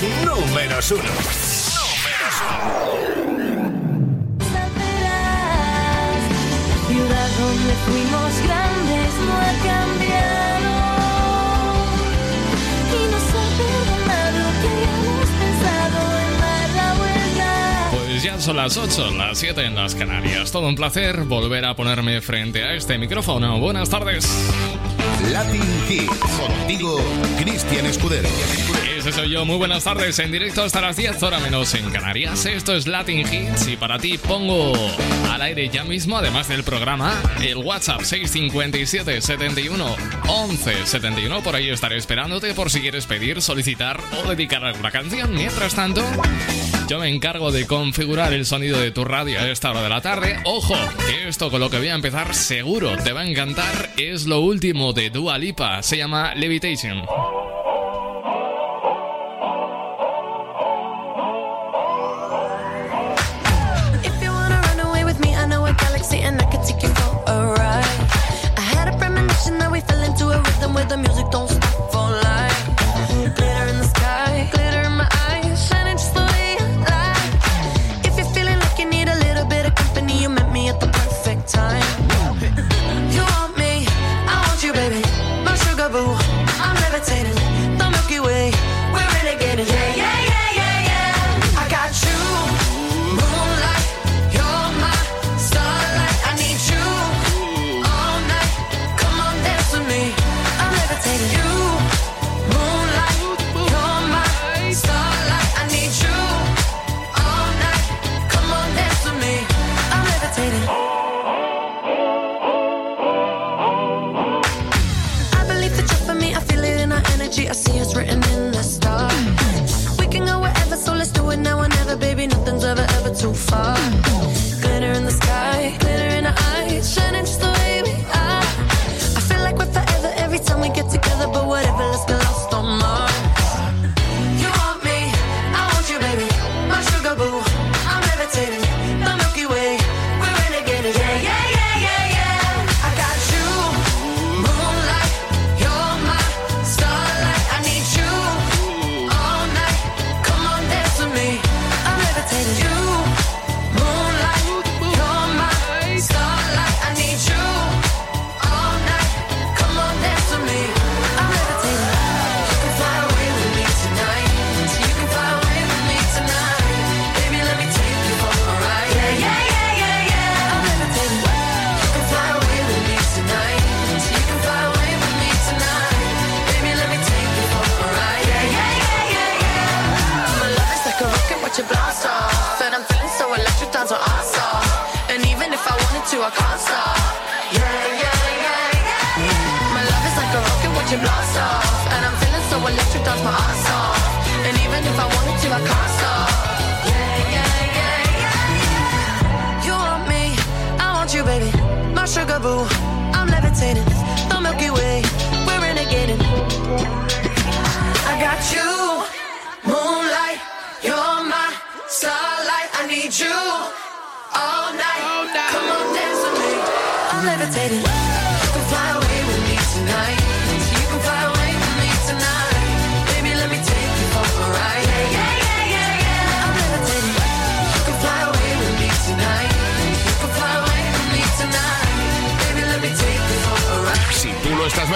ponemos números uno. Números uno. Ciudad donde fuimos grandes no ha cambiado. Y no se ha perdonado que hayamos pensado en dar la vuelta. Pues ya son las 8, las 7 en las Canarias. Todo un placer volver a ponerme frente a este micrófono. Buenas tardes. Latin Hits. Contigo, Cristian Escudero. Soy yo. Muy buenas tardes. En directo hasta las 10 horas menos en Canarias. Esto es Latin Hits y para ti pongo al aire ya mismo, además del programa, el WhatsApp 657 71 11 71. Por ahí estaré esperándote por si quieres pedir, solicitar o dedicar alguna canción. Mientras tanto, yo me encargo de configurar el sonido de tu radio a esta hora de la tarde. Ojo, que esto con lo que voy a empezar seguro te va a encantar. Es lo último de Dua Lipa. Se llama Levitation. Sugar boo, I'm levitating. The Milky Way, we're renegading. I got you, moonlight, you're my starlight. I need you all night. Come on, dance with me. I'm levitating.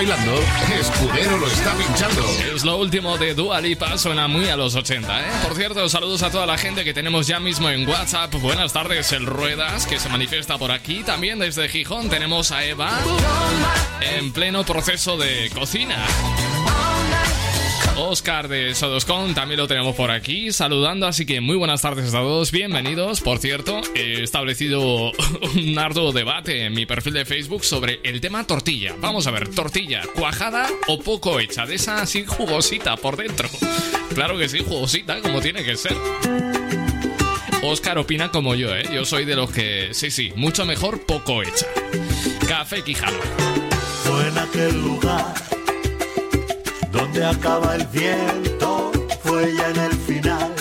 Escudero lo está pinchando. Es lo último de Dua Lipa, suena muy a los 80, ¿eh? Por cierto, saludos a toda la gente que tenemos ya mismo en WhatsApp. Buenas tardes, el Ruedas, que se manifiesta por aquí. También desde Gijón tenemos a Eva en pleno proceso de cocina. Oscar de Sodoscon también lo tenemos por aquí saludando, así que muy buenas tardes a todos, bienvenidos. Por cierto, he establecido un arduo debate en mi perfil de Facebook sobre el tema tortilla. Vamos a ver, tortilla, cuajada o poco hecha, de esa así jugosita por dentro. Claro que sí, jugosita, como tiene que ser. Oscar opina como yo, ¿eh? Yo soy de los que, sí, sí, mucho mejor poco hecha. Café Quijano. Fue en aquel lugar donde acaba el viento, fue ya en el final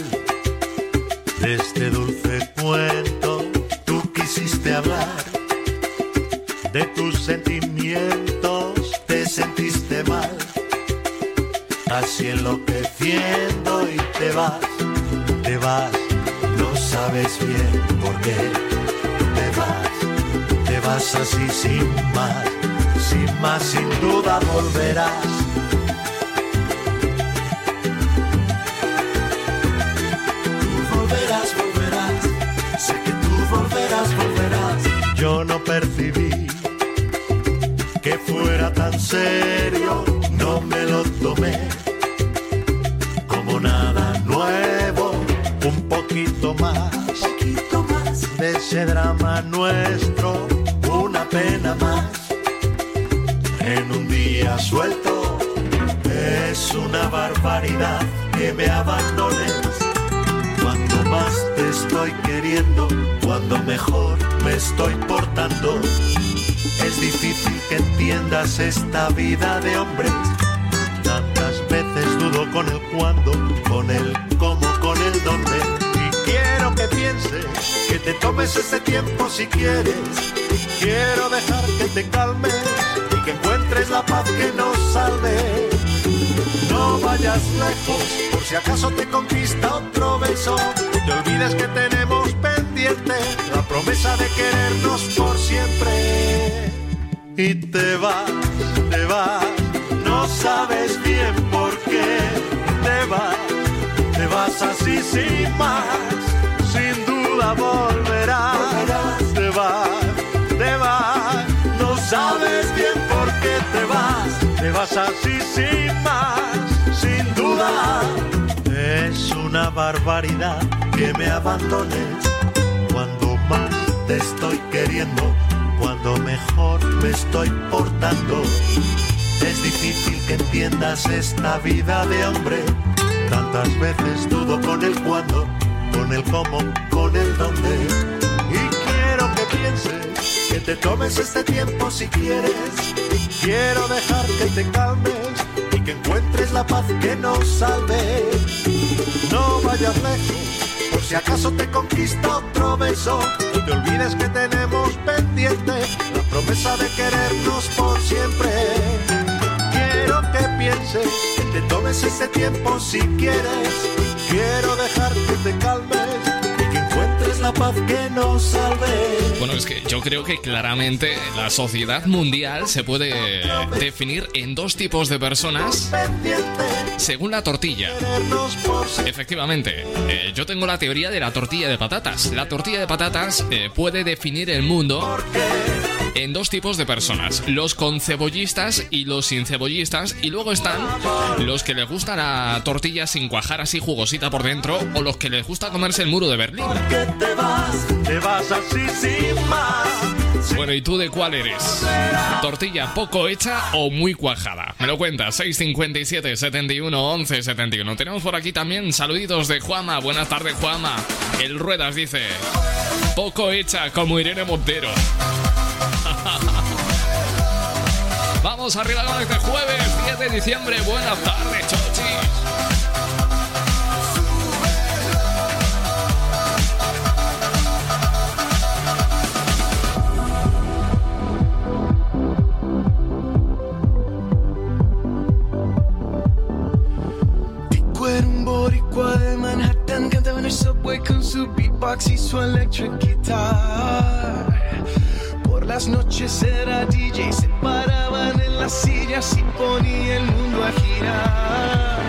de este dulce cuento. Tú quisiste hablar de tus sentimientos, te sentiste mal casi enloqueciendo y te vas, te vas, no sabes bien por qué te vas, te vas así sin más, sin más, sin duda volverás. Serio, no me lo tomé como nada nuevo, un poquito más, poquito más de ese drama nuestro, una pena más. En un día suelto es una barbaridad que me abandones. Cuando más te estoy queriendo, cuando mejor me estoy portando. Es difícil que entiendas esta vida de hombres. Tantas veces dudo con el cuándo, con el cómo, con el dónde. Y quiero que pienses, que te tomes ese tiempo si quieres. Quiero dejar que te calmes y que encuentres la paz que nos salve. No vayas lejos, por si acaso te conquista otro beso. No te olvides que tenemos pendiente la promesa de querernos por siempre. Y te vas, te vas, no sabes bien por qué. Te vas, te vas así sin más, sin duda volverás. Te vas, te vas, no sabes bien por qué te vas. Te vas así sin más, sin duda. Es una barbaridad que me abandones cuando más te estoy queriendo, cuando mejor me estoy portando. Es difícil que entiendas esta vida de hombre. Tantas veces dudo con el cuándo, con el cómo, con el dónde. Y quiero que pienses, que te tomes este tiempo si quieres. Quiero dejar que te calmes y que encuentres la paz que nos salve. No vayas lejos, si acaso te conquista otro beso. No te olvides que tenemos pendiente la promesa de querernos por siempre. Quiero que pienses, que te tomes ese tiempo si quieres. Quiero dejar que te calmes la paz que nos salve. Bueno, es que yo creo que claramente la sociedad mundial se puede definir en dos tipos de personas según la tortilla. Efectivamente, eh, yo tengo la teoría de la tortilla de patatas. La tortilla de patatas eh, puede definir el mundo en dos tipos de personas, los con cebollistas y los sin cebollistas, y luego están los que les gusta la tortilla sin cuajar así jugosita por dentro, o los que les gusta comerse el muro de Berlín. te vas, te vas así sin más. Bueno, ¿y tú de cuál eres? ¿Tortilla poco hecha o muy cuajada? Me lo cuentas, 657 71 11 71. Tenemos por aquí también saluditos de Juama. Buenas tardes, Juama. El Ruedas dice: Poco hecha como Irene Montero. Vamos arriba con este jueves 10 de diciembre. Buenas tardes, el subway con su beatbox y su electric guitar las noches era DJ Se paraban en las sillas y ponía el mundo a girar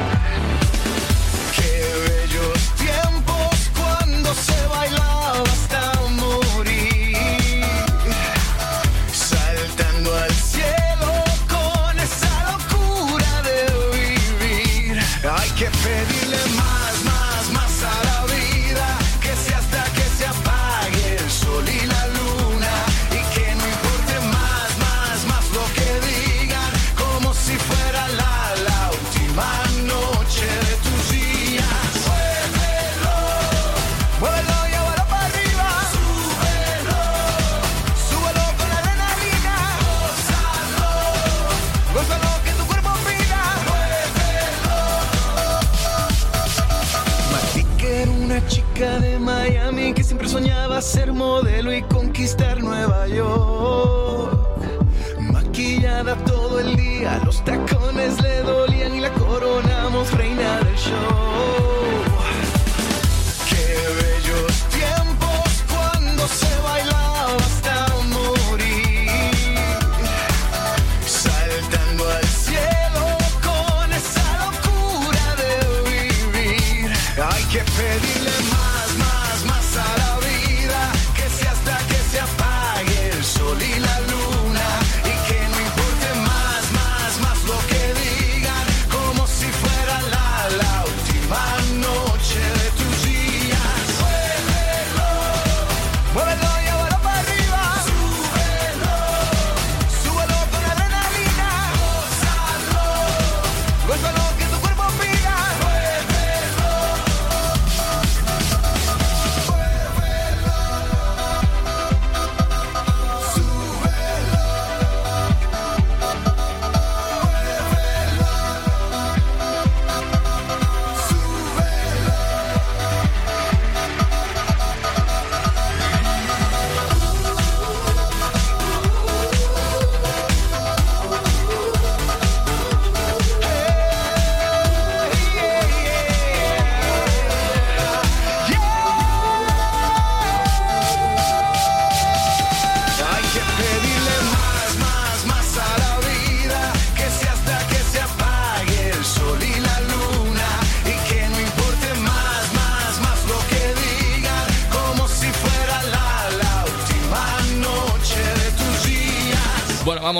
ser modelo y conquistar Nueva York.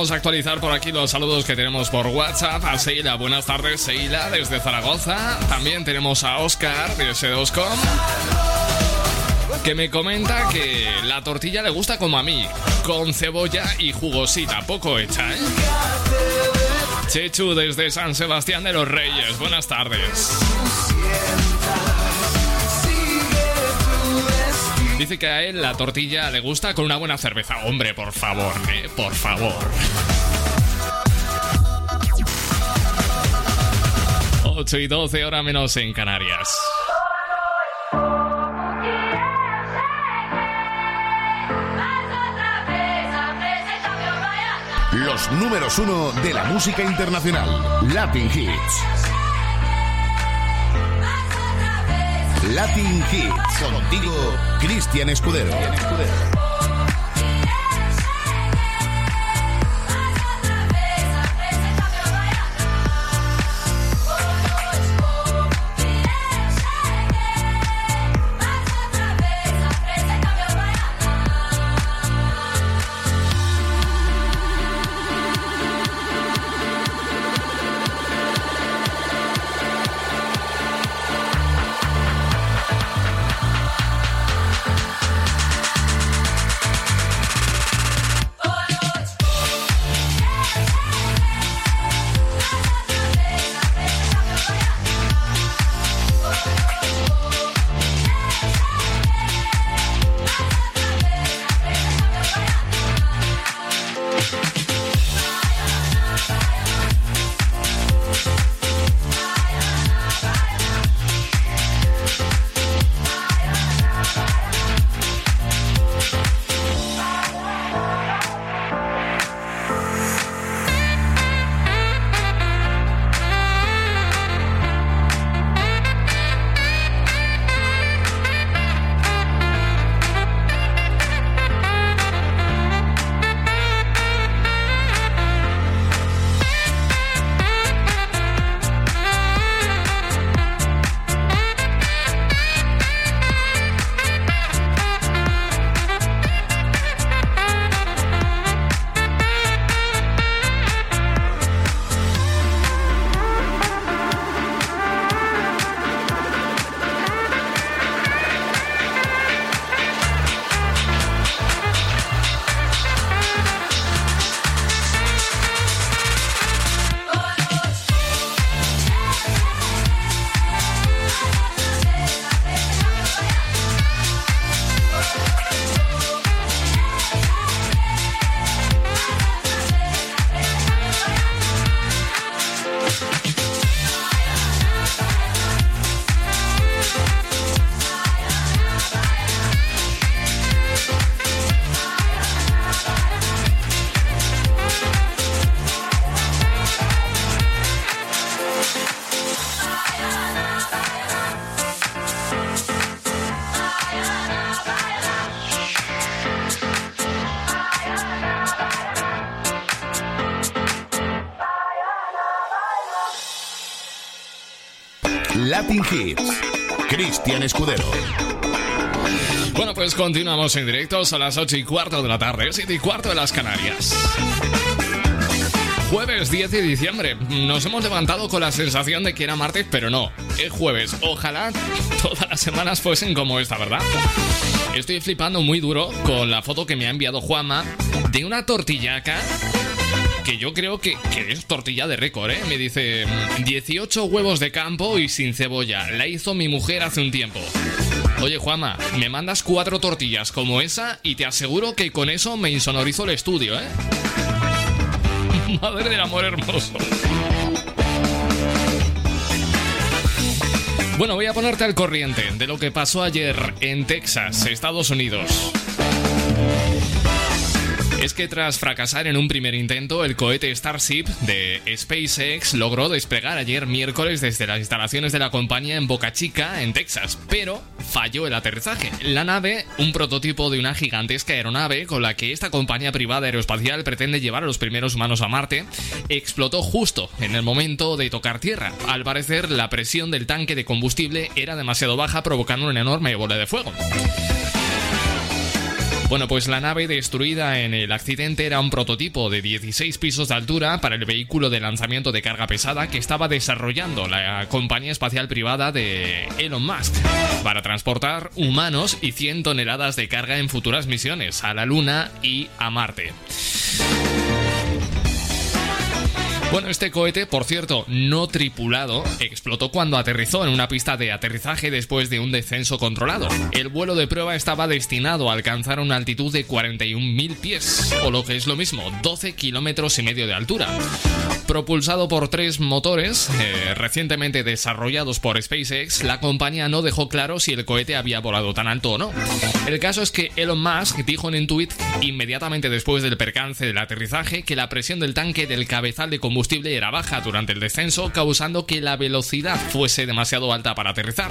Vamos a actualizar por aquí los saludos que tenemos por WhatsApp. A Seila, buenas tardes, Seila, desde Zaragoza. También tenemos a Oscar de S2Com, que me comenta que la tortilla le gusta como a mí, con cebolla y jugosita, poco hecha, ¿eh? Chechu desde San Sebastián de los Reyes, buenas tardes. Dice que a él la tortilla le gusta con una buena cerveza. Hombre, por favor, eh, por favor. 8 y 12 horas menos en Canarias. Los números uno de la música internacional. Latin Hits. Latin Hits. Contigo, Cristian Escudero. Escudero. Bueno, pues continuamos en directo. Son las 8 y cuarto de la tarde, 7 y cuarto de las Canarias. Jueves 10 de diciembre. Nos hemos levantado con la sensación de que era martes, pero no. Es jueves. Ojalá todas las semanas fuesen como esta, ¿verdad? Estoy flipando muy duro con la foto que me ha enviado Juanma de una tortillaca que yo creo que, es tortilla de récord, ¿eh? Me dice 18 huevos de campo y sin cebolla. La hizo mi mujer hace un tiempo. Oye, Juanma, me mandas cuatro tortillas como esa y te aseguro que con eso me insonorizo el estudio, ¿eh? Madre del amor hermoso. Bueno, voy a ponerte al corriente de lo que pasó ayer en Texas, Estados Unidos es que tras fracasar en un primer intento, el cohete Starship de SpaceX logró despegar ayer miércoles desde las instalaciones de la compañía en Boca Chica, en Texas, pero falló el aterrizaje. La nave, un prototipo de una gigantesca aeronave con la que esta compañía privada aeroespacial pretende llevar a los primeros humanos a Marte, explotó justo en el momento de tocar tierra. Al parecer, la presión del tanque de combustible era demasiado baja, provocando una enorme bola de fuego. Bueno, pues la nave destruida en el accidente era un prototipo de 16 pisos de altura para el vehículo de lanzamiento de carga pesada que estaba desarrollando la compañía espacial privada de Elon Musk para transportar humanos y 100 toneladas de carga en futuras misiones a la Luna y a Marte. Bueno, este cohete, por cierto, no tripulado, explotó cuando aterrizó en una pista de aterrizaje después de un descenso controlado. El vuelo de prueba estaba destinado a alcanzar una altitud de 41.000 pies, o lo que es lo mismo, 12 kilómetros y medio de altura. Propulsado por tres motores eh, recientemente desarrollados por SpaceX, la compañía no dejó claro si el cohete había volado tan alto o no. El caso es que Elon Musk dijo en un tweet inmediatamente después del percance del aterrizaje que la presión del tanque del cabezal de combustible era baja durante el descenso, causando que la velocidad fuese demasiado alta para aterrizar.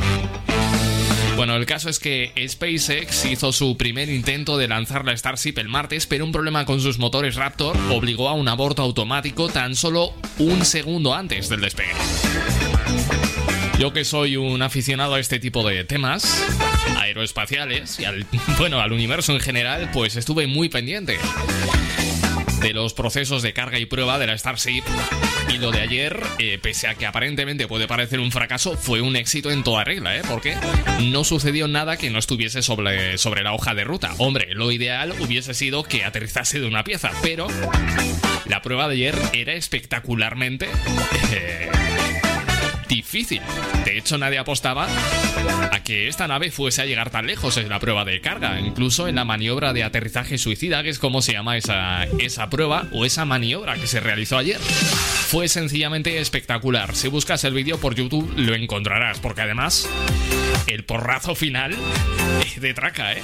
Bueno, el caso es que SpaceX hizo su primer intento de lanzar la Starship el martes, pero un problema con sus motores Raptor obligó a un aborto automático tan solo un segundo antes del despegue. Yo que soy un aficionado a este tipo de temas aeroespaciales y al, bueno, al universo en general, pues estuve muy pendiente de los procesos de carga y prueba de la Starship. Y lo de ayer, eh, pese a que aparentemente puede parecer un fracaso, fue un éxito en toda regla, ¿eh? Porque no sucedió nada que no estuviese sobre, sobre la hoja de ruta. Hombre, lo ideal hubiese sido que aterrizase de una pieza, pero la prueba de ayer era espectacularmente... Eh, difícil. De hecho, nadie apostaba a que esta nave fuese a llegar tan lejos en la prueba de carga, incluso en la maniobra de aterrizaje suicida, que es como se llama esa, esa prueba o esa maniobra que se realizó ayer. Fue sencillamente espectacular. Si buscas el vídeo por YouTube lo encontrarás, porque además el porrazo final es de traca, ¿eh?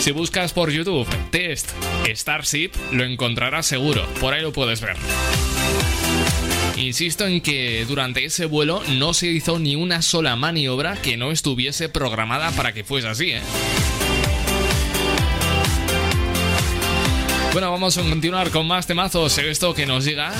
Si buscas por YouTube Test Starship, lo encontrarás seguro. Por ahí lo puedes ver. Insisto en que durante ese vuelo no se hizo ni una sola maniobra que no estuviese programada para que fuese así, ¿eh? Bueno, vamos a continuar con más temazos. Esto que nos llega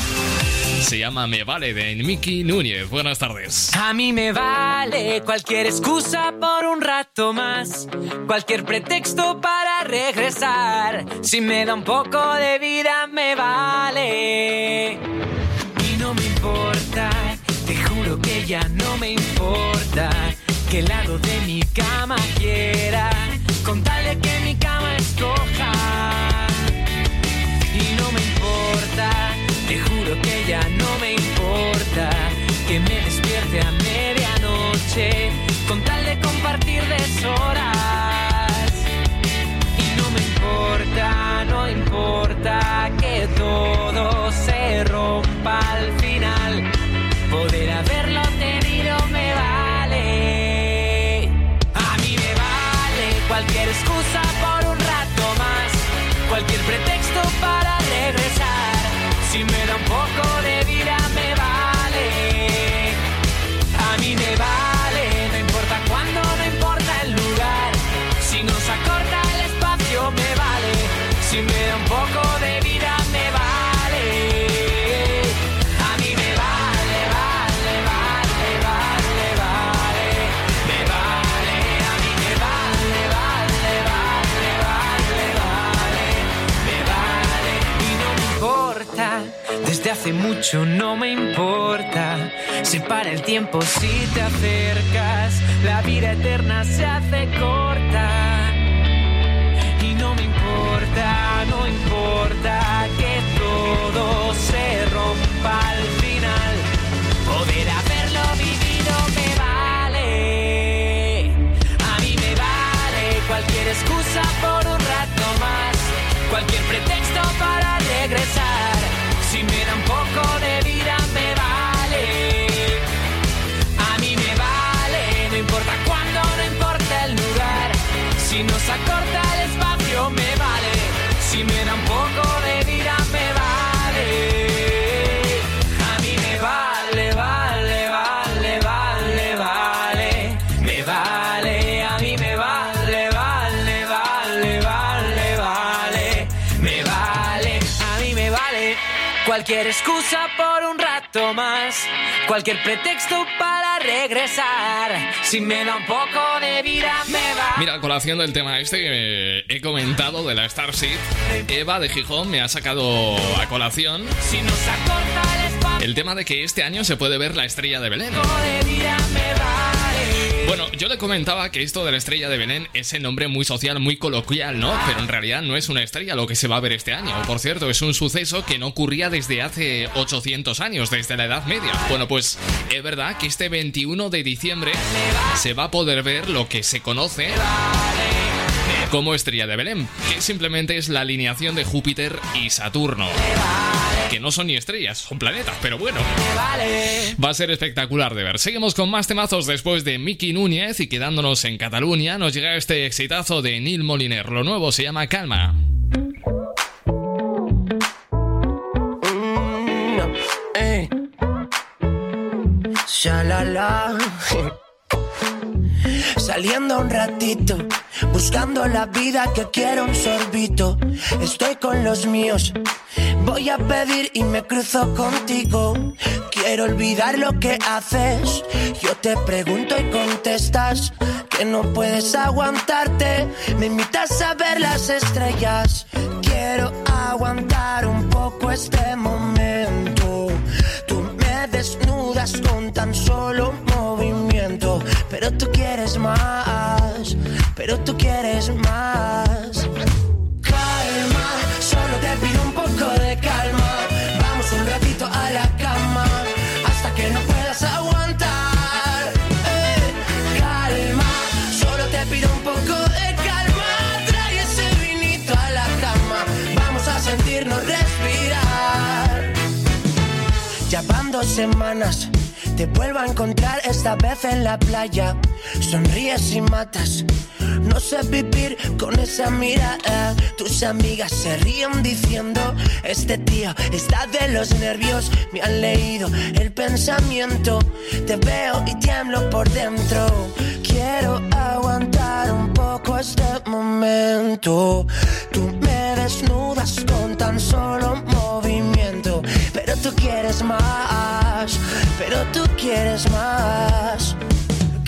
se llama Me Vale de Miki Núñez. Buenas tardes. A mí me vale cualquier excusa por un rato más, cualquier pretexto para regresar. Si me da un poco de vida, me vale no me importa, te juro que ya no me importa que el lado de mi cama quiera, con tal de que mi cama escoja. Y no me importa, te juro que ya no me importa que me despierte a medianoche, con tal de compartir deshoras. Y no me importa, no importa que todo se rompa al. Poder Desde hace mucho no me importa. Se para el tiempo si te acercas. La vida eterna se hace corta. Y no me importa, no importa que todo se rompa al Si nos acorta el espacio me vale. Si me da un poco de vida me vale. A mí me vale, vale, vale, vale, vale. Me vale, a mí me vale, vale, vale, vale, vale. Me vale, a mí me vale. Cualquier excusa por un contacto más. Cualquier pretexto para regresar. Si me da un poco de vida, me va. Mira, colación del tema este que he comentado de la Starship, Eva de Gijón me ha sacado a colación. Si nos acorta el tema de que este año se puede ver la estrella de Belén. de vida, me vale. Bueno, yo le comentaba que esto de la estrella de Belén es el nombre muy social, muy coloquial, ¿no? Pero en realidad no es una estrella lo que se va a ver este año. Por cierto, es un suceso que no ocurría desde hace 800 años, desde la Edad Media. Bueno, pues es verdad que este 21 de diciembre se va a poder ver lo que se conoce como estrella de Belén, que simplemente es la alineación de Júpiter y Saturno. Que no son ni estrellas, son planetas, pero bueno. Va a ser espectacular de ver. Seguimos con más temazos después de Miki Núñez y quedándonos en Cataluña nos llega este exitazo de Neil Moliner. Lo nuevo se llama Calma. Ey. Shalala. Saliendo un ratito, buscando la vida que quiero un sorbito. Estoy con los míos, voy a pedir y me cruzo contigo. Quiero olvidar lo que haces. Yo te pregunto y contestas que no puedes aguantarte. Me invitas a ver las estrellas. Quiero aguantar un poco este momento. Desnudas con tan solo movimiento. Pero tú quieres más, pero tú quieres más. Calma, solo te pido un poco de calma. Dos semanas. Te vuelvo a encontrar esta vez en la playa. Sonríes y matas. No sé vivir con esa mirada. Tus amigas se ríen diciendo: Este tío está de los nervios. Me han leído el pensamiento. Te veo y tiemblo por dentro. Quiero aguantar un poco este momento. Tú me desnudas con tan solo. Pero tú quieres más. Pero tú quieres más.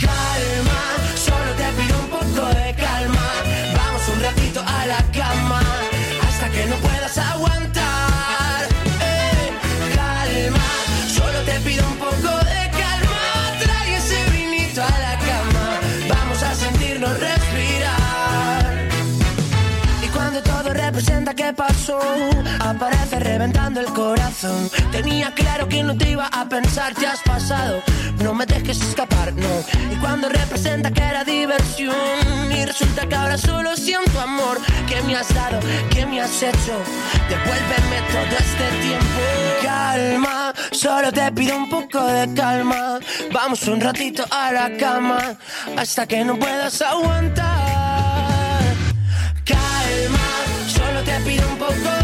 Calma, solo te pido un poco de calma. Vamos un ratito a la cama hasta que no puedas aguantar. Que pasó, aparece reventando el corazón. Tenía claro que no te iba a pensar, te has pasado. No me dejes escapar, no. Y cuando representa que era diversión, y resulta que ahora solo siento amor. que me has dado? que me has hecho? Devuélveme todo este tiempo. Calma, solo te pido un poco de calma. Vamos un ratito a la cama hasta que no puedas aguantar. Pido un poco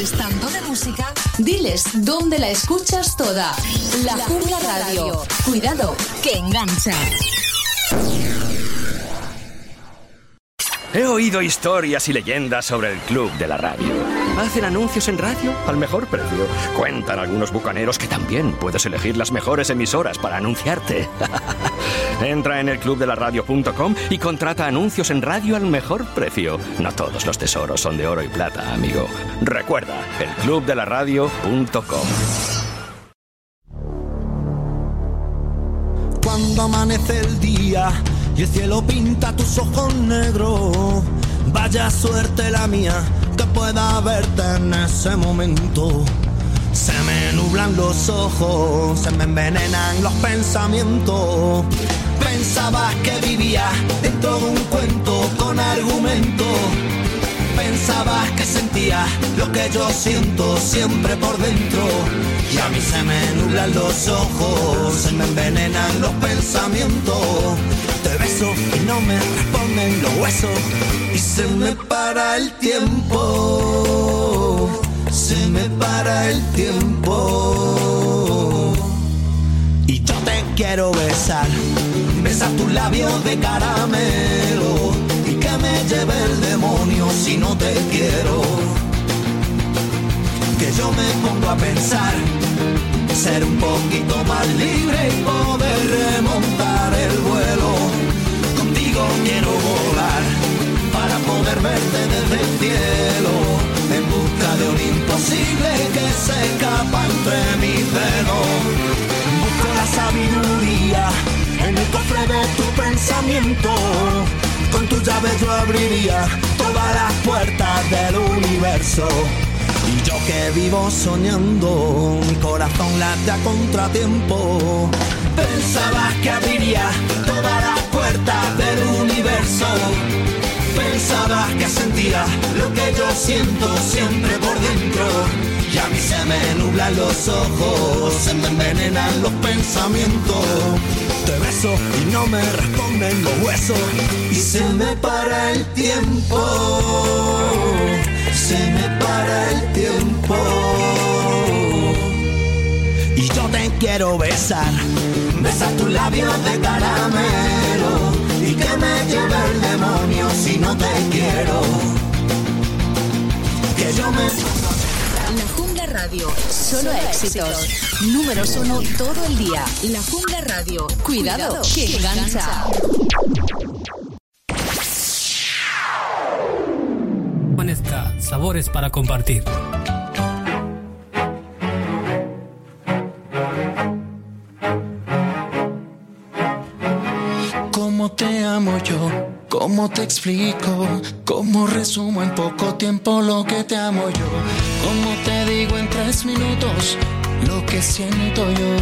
sabes tanto de música? Diles dónde la escuchas toda. La Jungla Radio. Cuidado, que engancha. He oído historias y leyendas sobre el club de la radio. Hacen anuncios en radio al mejor precio. Cuentan algunos bucaneros que también puedes elegir las mejores emisoras para anunciarte. Entra en el clubdelaradio.com y contrata anuncios en radio al mejor precio. No todos los tesoros son de oro y plata, amigo. Recuerda, elclubdelaradio.com. Cuando amanece el día y el cielo pinta tus ojos negros. Vaya suerte la mía que pueda verte en ese momento. Se me nublan los ojos, se me envenenan los pensamientos. Pensabas que vivía dentro de un cuento con argumento. Pensabas que sentía lo que yo siento siempre por dentro. Y a mí se me nublan los ojos, se me envenenan los pensamientos. Y no me responden los huesos. Y se me para el tiempo. Se me para el tiempo. Y yo te quiero besar. Besar tus labios de caramelo. Y que me lleve el demonio si no te quiero. Que yo me pongo a pensar. Ser un poquito más libre y poder remontar el vuelo. Quiero volar para poder verte desde el cielo. En busca de un imposible que se escapa entre mis dedos. Busco la sabiduría en el cofre de tu pensamiento. Con tu llave yo abriría todas las puertas del universo. Y yo que vivo soñando, mi corazón late a contratiempo. Pensabas que abriría todas las puertas del universo. Pensabas que sentía lo que yo siento siempre por dentro. Y a mí se me nublan los ojos, se me envenenan los pensamientos. Te beso y no me responden los huesos. Y se me para el tiempo. Se me para el tiempo. Y yo te quiero besar. Besar tus labios de caramelo. Que me lleve el demonio si no te quiero. Que yo me. La Jungla Radio. Solo éxitos. Números uno todo el día. La Jungla Radio. Cuidado, que engancha. Juanezca, sabores para compartir. ¿Cómo te explico? ¿Cómo resumo en poco tiempo lo que te amo yo? ¿Cómo te digo en tres minutos lo que siento yo?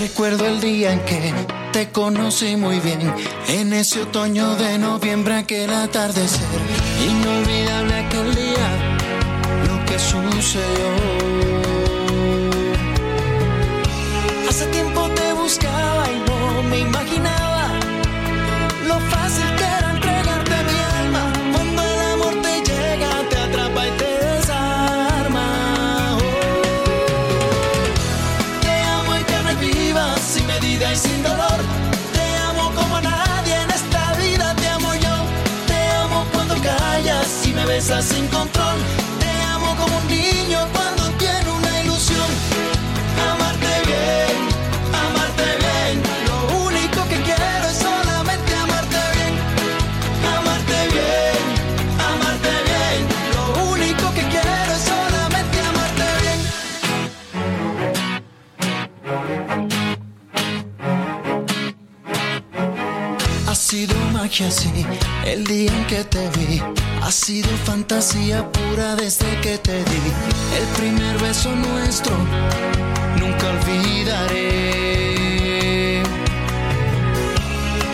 Recuerdo el día en que te conocí muy bien, en ese otoño de noviembre, aquel atardecer. Inolvidable aquel día, lo que sucedió. Hace tiempo te buscaba y no me imaginaba sin control. Te amo como un niño cuando tiene una ilusión. Amarte bien, amarte bien. Lo único que quiero es solamente amarte bien. Amarte bien, amarte bien. Lo único que quiero es solamente amarte bien. Ha sido magia, sí, el día en que te vi. Ha sido fantasía pura desde que te di. El primer beso nuestro, nunca olvidaré.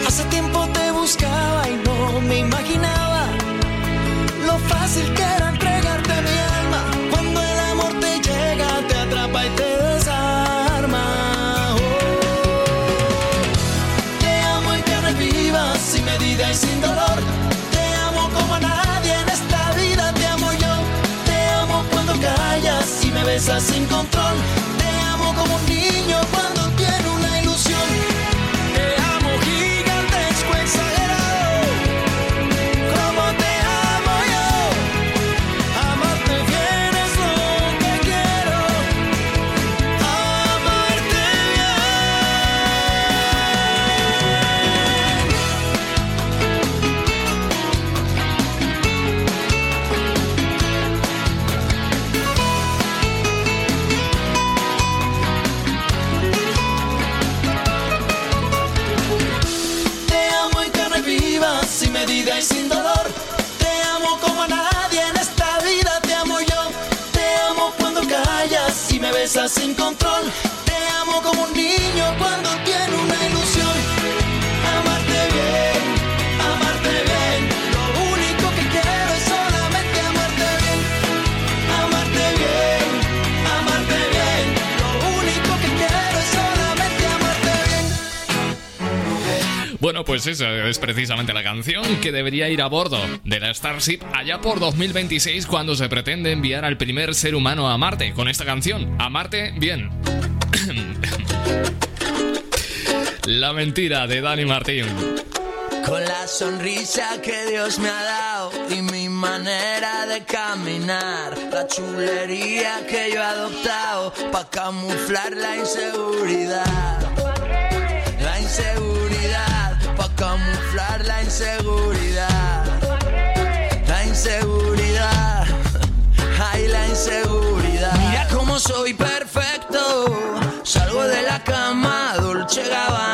Hace tiempo te buscaba y no me imaginaba lo fácil que era besas sin control. Pues esa es precisamente la canción que debería ir a bordo de la Starship allá por 2026 cuando se pretende enviar al primer ser humano a Marte con esta canción. A Marte, bien. La mentira de Dani Martín. Con la sonrisa que Dios me ha dado y mi manera de caminar, la chulería que yo he adoptado para camuflar la inseguridad. La inseguridad, camuflar la inseguridad. La inseguridad, ay la inseguridad. Mira cómo soy perfecto, salgo de la cama, Dolce Gabbana,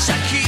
conozco a Shakira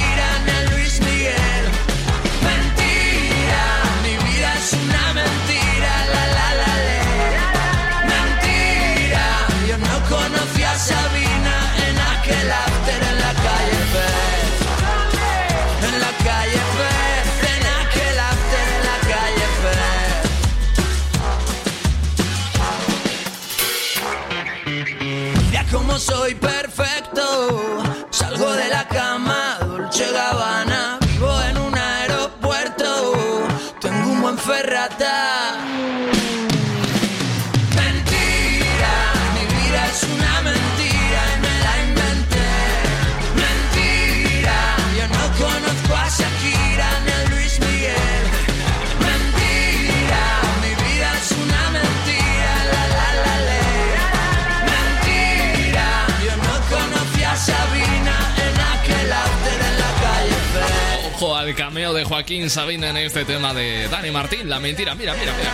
de Joaquín Sabina en este tema de Dani Martín. La mentira, mira, mira, mira.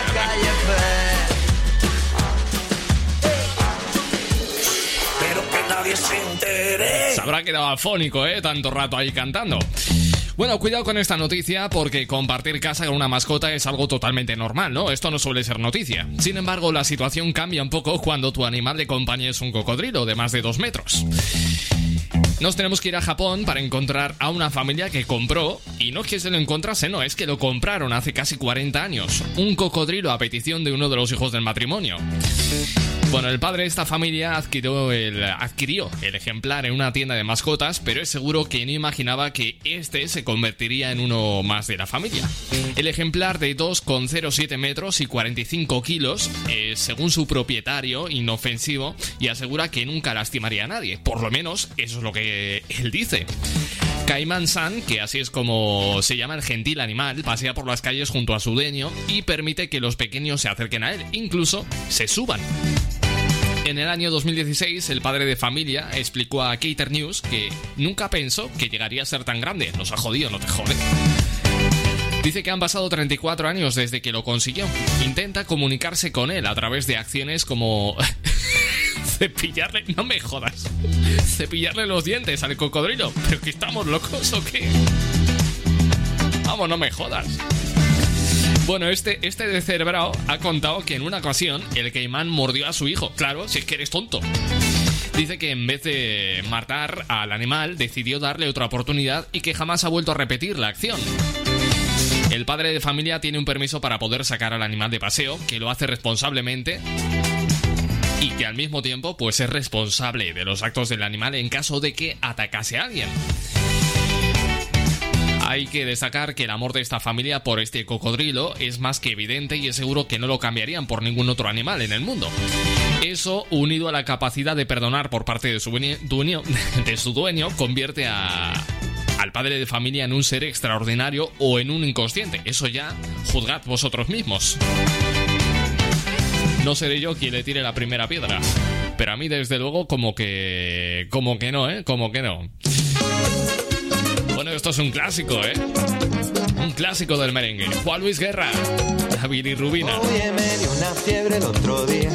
Entere. Se habrá quedado afónico, ¿eh? Tanto rato ahí cantando. Bueno, cuidado con esta noticia porque compartir casa con una mascota es algo totalmente normal, ¿no? Esto no suele ser noticia. Sin embargo, la situación cambia un poco cuando tu animal de compañía es un cocodrilo de más de dos metros. Nos tenemos que ir a Japón para encontrar a una familia que compró, y no es que se lo encontrase, no, es que lo compraron hace casi 40 años, un cocodrilo a petición de uno de los hijos del matrimonio. Bueno, el padre de esta familia adquirió el, adquirió el ejemplar en una tienda de mascotas, pero es seguro que no imaginaba que este se convertiría en uno más de la familia. El ejemplar de 2,07 metros y 45 kilos es, según su propietario, inofensivo y asegura que nunca lastimaría a nadie. Por lo menos eso es lo que él dice. Caimán San, que así es como se llama el gentil animal, pasea por las calles junto a su dueño y permite que los pequeños se acerquen a él, incluso se suban. En el año 2016, el padre de familia explicó a Cater News que nunca pensó que llegaría a ser tan grande. Nos ha jodido, no te jode. Dice que han pasado 34 años desde que lo consiguió. Intenta comunicarse con él a través de acciones como cepillarle, no me jodas, cepillarle los dientes al cocodrilo. ¿Pero que estamos locos o qué? Vamos, no me jodas. Bueno, este, este de Cerebrao ha contado que en una ocasión el caimán mordió a su hijo. Claro, si es que eres tonto. Dice que en vez de matar al animal, decidió darle otra oportunidad y que jamás ha vuelto a repetir la acción. El padre de familia tiene un permiso para poder sacar al animal de paseo, que lo hace responsablemente y que al mismo tiempo pues es responsable de los actos del animal en caso de que atacase a alguien. Hay que destacar que el amor de esta familia por este cocodrilo es más que evidente y es seguro que no lo cambiarían por ningún otro animal en el mundo. Eso, unido a la capacidad de perdonar por parte de su dueño, de su dueño convierte a, al padre de familia en un ser extraordinario o en un inconsciente. Eso ya juzgad vosotros mismos. No seré yo quien le tire la primera piedra. Pero a mí desde luego como que... como que no, ¿eh? Como que no. Bueno, esto es un clásico, ¿eh? Un clásico del merengue. Juan Luis Guerra, David y Rubina. Oye, me dio una fiebre el otro día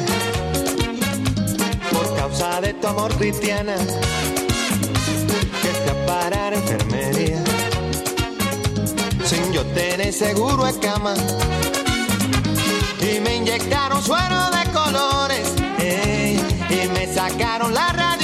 por causa de tu amor cristiana que te a parar enfermería sin yo tener seguro en cama y me inyectaron suero de colores ey, y me sacaron la radiografía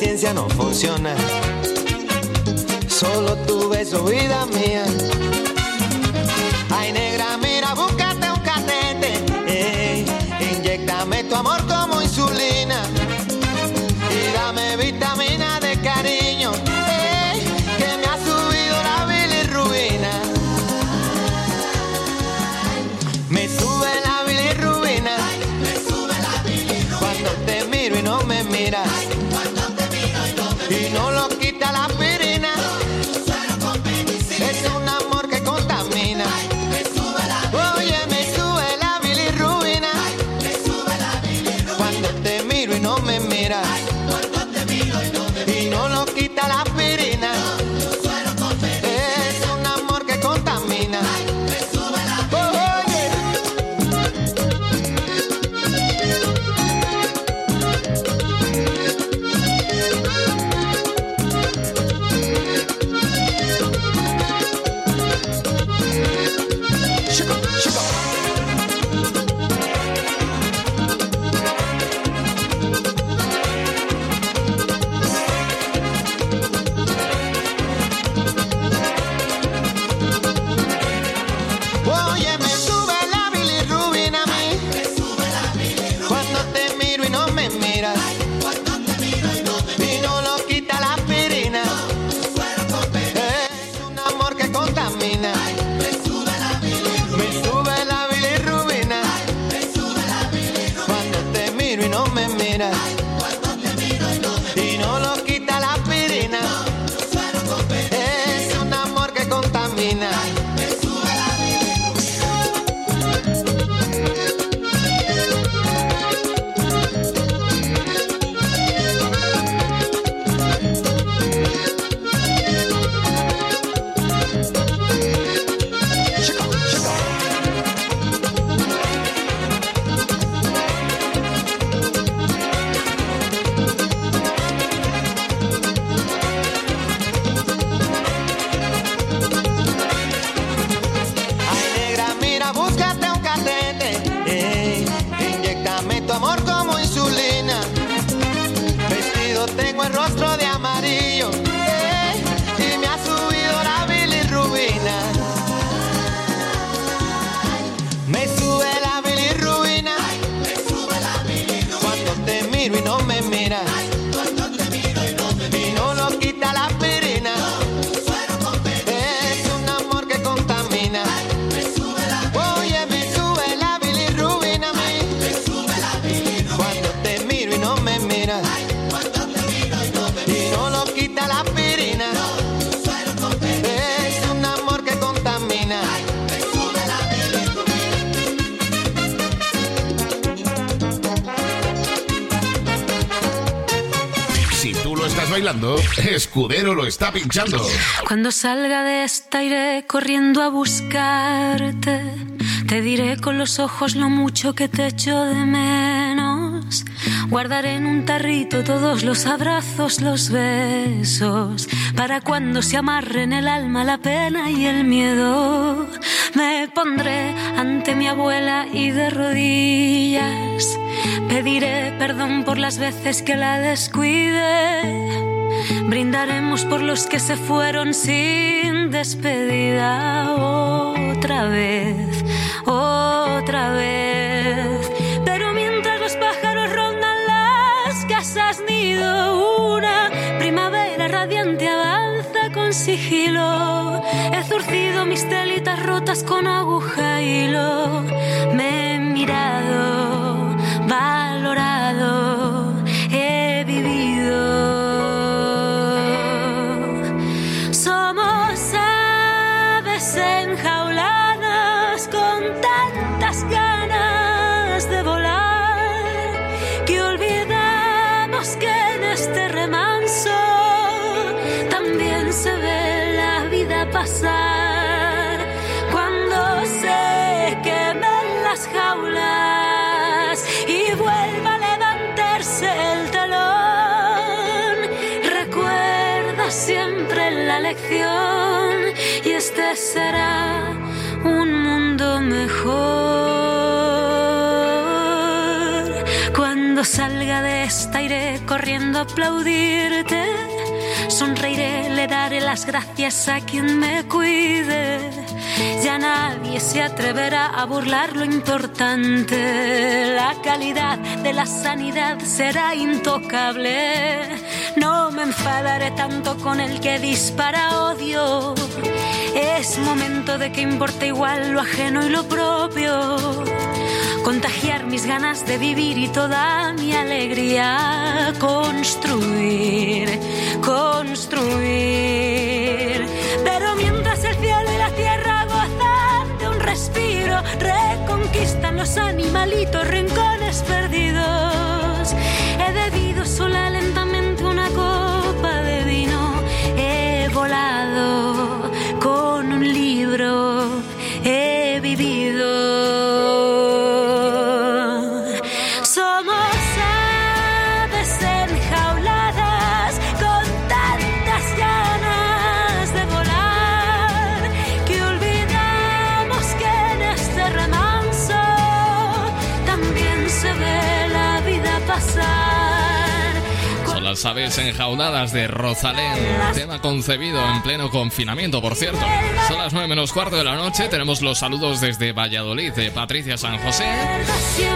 ciencia no funciona, solo tu beso, vida mía. Escudero lo está pinchando. Cuando salga de esta iré corriendo a buscarte. Te diré con los ojos lo mucho que te echo de menos. Guardaré en un tarrito todos los abrazos, los besos, para cuando se amarren el alma, la pena y el miedo. Me pondré ante mi abuela y de rodillas pediré perdón por las veces que la descuide. Brindaremos por los que se fueron sin despedida otra vez, otra vez. Pero mientras los pájaros rondan las casas nido, una primavera radiante avanza con sigilo. He zurcido mis telitas rotas con aguja y hilo. Me he mirado, valorado, mejor. Cuando salga de esta iré corriendo a aplaudirte. Sonreiré, le daré las gracias a quien me cuide. Ya nadie se atreverá a burlar lo importante. La calidad de la sanidad será intocable. No me enfadaré tanto con el que dispara odio. Es momento de que importe igual lo ajeno y lo propio. Contagiar mis ganas de vivir y toda mi alegría. Construir, construir. Pero mientras el cielo y la tierra gozan de un respiro, reconquistan los animalitos rincones perdidos. Aves enjauladas de Rosalén, tema concebido en pleno confinamiento, por cierto. Son las 9 menos cuarto de la noche, tenemos los saludos desde Valladolid de Patricia San José.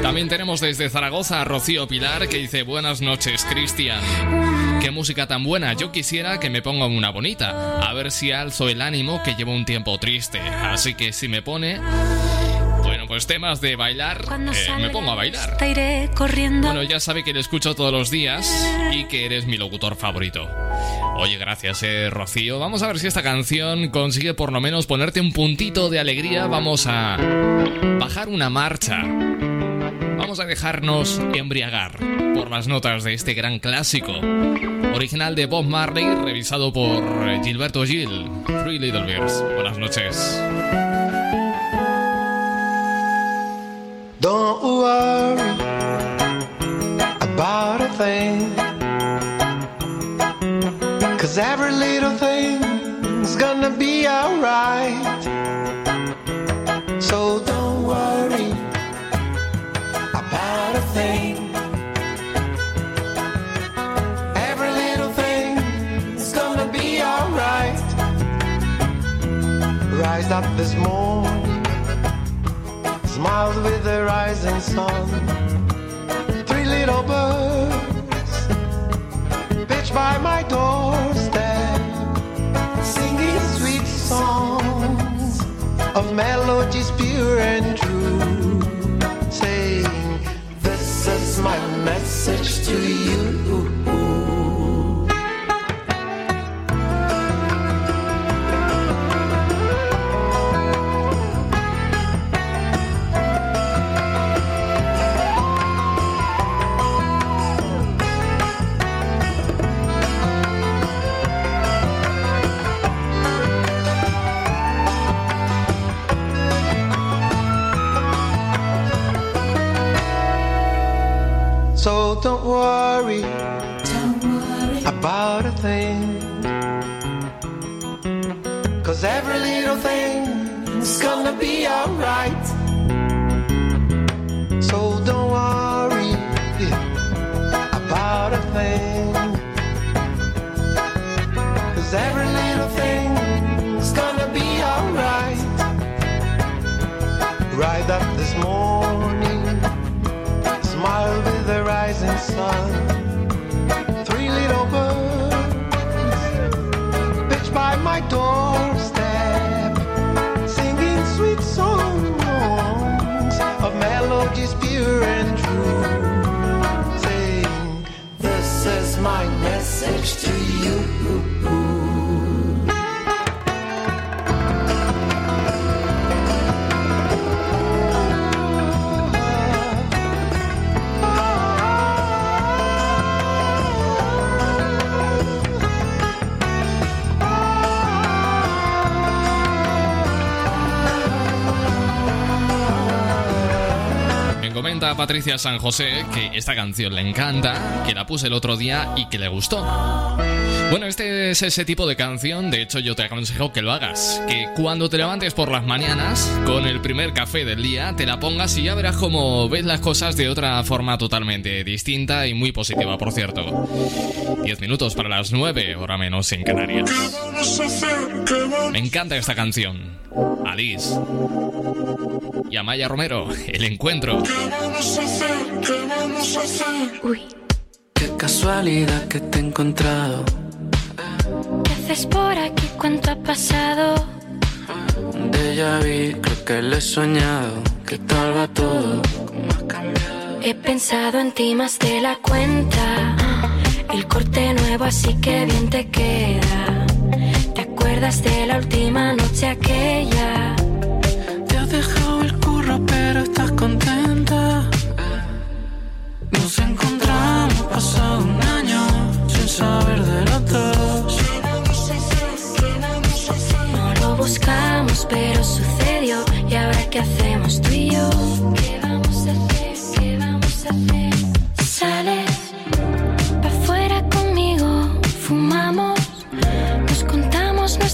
También tenemos desde Zaragoza a Rocío Pilar que dice buenas noches, Cristian. Qué música tan buena, yo quisiera que me pongan una bonita, a ver si alzo el ánimo que llevo un tiempo triste. Así que si me pone... Bueno, pues temas de bailar, eh, me pongo a bailar. Te iré corriendo. Bueno, ya sabe que le escucho todos los días y que eres mi locutor favorito. Oye, gracias, eh, Rocío. Vamos a ver si esta canción consigue por lo menos ponerte un puntito de alegría. Vamos a bajar una marcha. Vamos a dejarnos embriagar por las notas de este gran clásico. Original de Bob Marley, revisado por eh, Gilberto Gil. Three Little Bears. Buenas noches. Don't worry about a thing. Cause every little thing's gonna be alright. So don't worry about a thing. Every little thing's gonna be alright. Rise up this morning with the rising sun. Three little birds pitch by my doorstep, singing sweet songs of melodies pure and true, saying, This is my message to you. Don't worry, don't worry about a thing. Cause every little thing is gonna be alright. Rising sun. Three little birds pitched by my doorstep, singing sweet songs of melodies pure and true. Saying, This is my message to you. Patricia San José que esta canción le encanta, que la puse el otro día y que le gustó. Bueno, este es ese tipo de canción, de hecho yo te aconsejo que lo hagas, que cuando te levantes por las mañanas, con el primer café del día, te la pongas y ya verás cómo ves las cosas de otra forma totalmente distinta y muy positiva, por cierto. 10 minutos para las 9, hora menos en Canarias. Me encanta esta canción. Alice. Y Amaya Romero, El Encuentro. Uy. Qué casualidad que te he encontrado. ¿Qué haces por aquí? ¿Cuánto ha pasado? De ya vi, creo que lo he soñado. ¿Qué tal va todo? He pensado en ti más de la cuenta. El corte nuevo, así que bien te queda. ¿Te acuerdas de la última noche aquella? Te has dejado el curro, pero estás contenta. Nos encontramos pasado un año sin saber de los dos. No lo buscamos, pero sucedió. ¿Y ahora qué hacemos tú y yo? ¿Qué vamos a hacer? ¿Qué vamos a hacer? Sales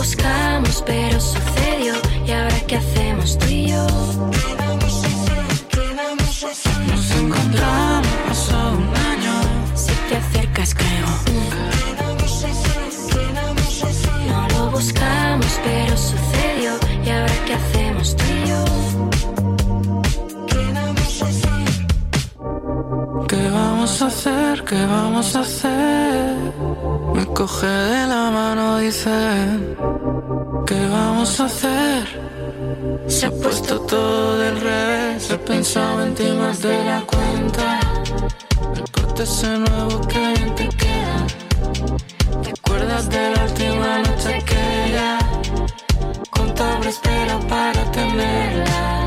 buscamos, pero sucedió. ¿Y ahora qué hacemos tú y yo? Nos encontramos pasado un año. Si te acercas, creo. No lo buscamos, pero sucedió. ¿Y ahora qué hacemos tú y yo? Hacer? ¿Qué vamos a hacer? Me coge de la mano, dice. ¿Qué vamos a hacer? Se ha puesto todo del revés. He pensado en ti más de la cuenta. El corte ese nuevo que bien te queda. ¿Te acuerdas de la última noche aquella? Contable espera para tenerla.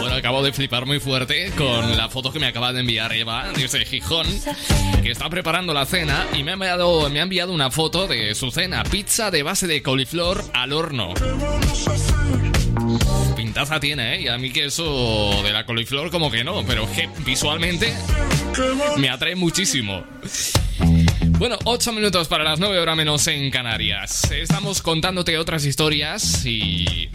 Bueno, acabo de flipar muy fuerte con la foto que me acaba de enviar Eva desde Gijón, que está preparando la cena y me ha enviado, me ha enviado una foto de su cena, pizza de base de coliflor al horno. Pintaza tiene, ¿eh? Y a mí que eso de la coliflor como que no, pero que visualmente me atrae muchísimo. Bueno, 8 minutos para las 9 horas menos en Canarias. Estamos contándote otras historias y...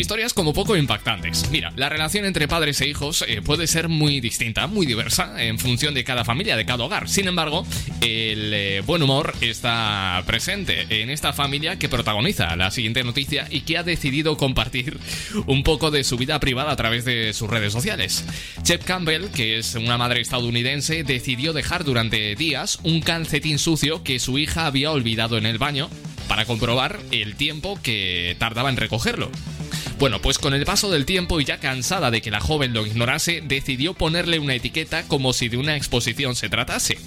Historias como poco impactantes. Mira, la relación entre padres e hijos eh, puede ser muy distinta, muy diversa, en función de cada familia, de cada hogar. Sin embargo, el eh, buen humor está presente en esta familia que protagoniza la siguiente noticia y que ha decidido compartir un poco de su vida privada a través de sus redes sociales. Chep Campbell, que es una madre estadounidense, decidió dejar durante días un calcetín sucio que su hija había olvidado en el baño para comprobar el tiempo que tardaba en recogerlo. Bueno, pues con el paso del tiempo y ya cansada de que la joven lo ignorase, decidió ponerle una etiqueta como si de una exposición se tratase.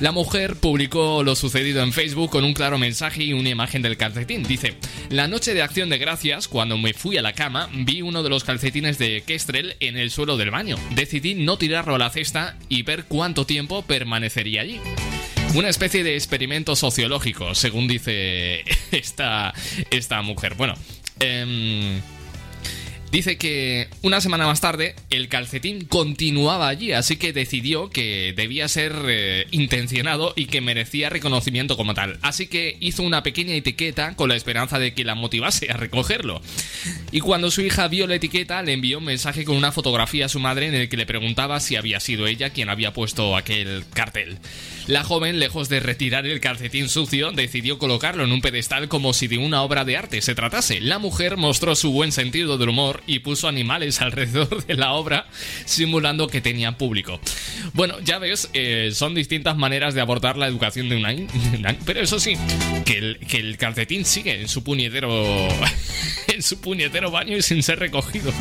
La mujer publicó lo sucedido en Facebook con un claro mensaje y una imagen del calcetín. Dice, la noche de acción de gracias, cuando me fui a la cama, vi uno de los calcetines de Kestrel en el suelo del baño. Decidí no tirarlo a la cesta y ver cuánto tiempo permanecería allí. Una especie de experimento sociológico, según dice esta, esta mujer. Bueno, eh, Dice que una semana más tarde el calcetín continuaba allí, así que decidió que debía ser eh, intencionado y que merecía reconocimiento como tal. Así que hizo una pequeña etiqueta con la esperanza de que la motivase a recogerlo. Y cuando su hija vio la etiqueta, le envió un mensaje con una fotografía a su madre en el que le preguntaba si había sido ella quien había puesto aquel cartel. La joven, lejos de retirar el calcetín sucio, decidió colocarlo en un pedestal como si de una obra de arte se tratase. La mujer mostró su buen sentido del humor y puso animales alrededor de la obra, simulando que tenía público. Bueno, ya ves, eh, son distintas maneras de abordar la educación de una... Pero eso sí, que el, que el calcetín sigue en su puñetero... en su puñetero baño y sin ser recogido.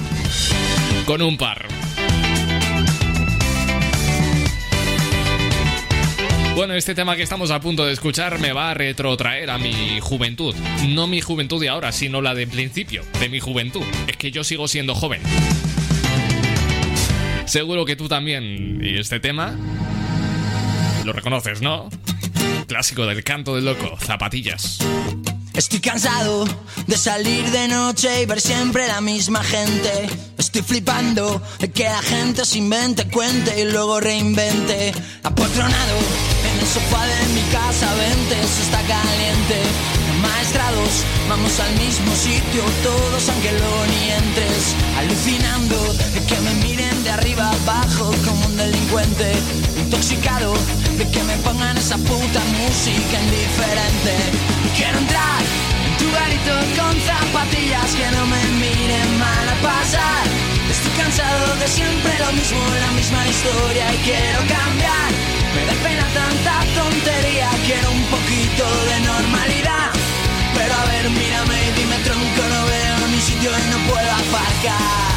Con un par. Bueno, este tema que estamos a punto de escuchar me va a retrotraer a mi juventud. No mi juventud de ahora, sino la de principio, de mi juventud. Es que yo sigo siendo joven. Seguro que tú también. Y este tema... Lo reconoces, ¿no? Clásico del canto del loco, zapatillas. Estoy cansado de salir de noche y ver siempre la misma gente. Estoy flipando de que la gente se invente, cuente y luego reinvente. Apotronado en el sofá de mi casa, vente, está caliente. Maestrados, vamos al mismo sitio, todos aunque luego ni entres. Alucinando de que me miren de arriba abajo como un delincuente. Intoxicado de que me pongan esa puta música indiferente. Quiero entrar en tu garito con zapatillas que no me miren mal a pasar. Estoy cansado de siempre lo mismo, la misma historia y quiero cambiar. Da pena tanta tontería, quiero un poquito de normalidad. Pero a ver, mírame y dime tronco, no veo ni sitio y no puedo aparcar.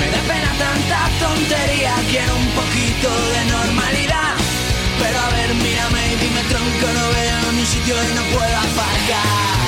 Me da pena tanta tontería, quiero un poquito de normalidad. Pero a ver, mírame y dime tronco, no veo ni sitio y no puedo aparcar.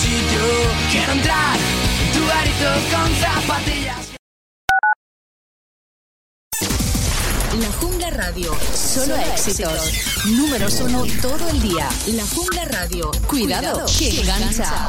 sitio. Quiero entrar en tu garito con zapatillas. La Jungla Radio. Solo éxitos. Números uno todo el día. La Jungla Radio. Cuidado, que engancha.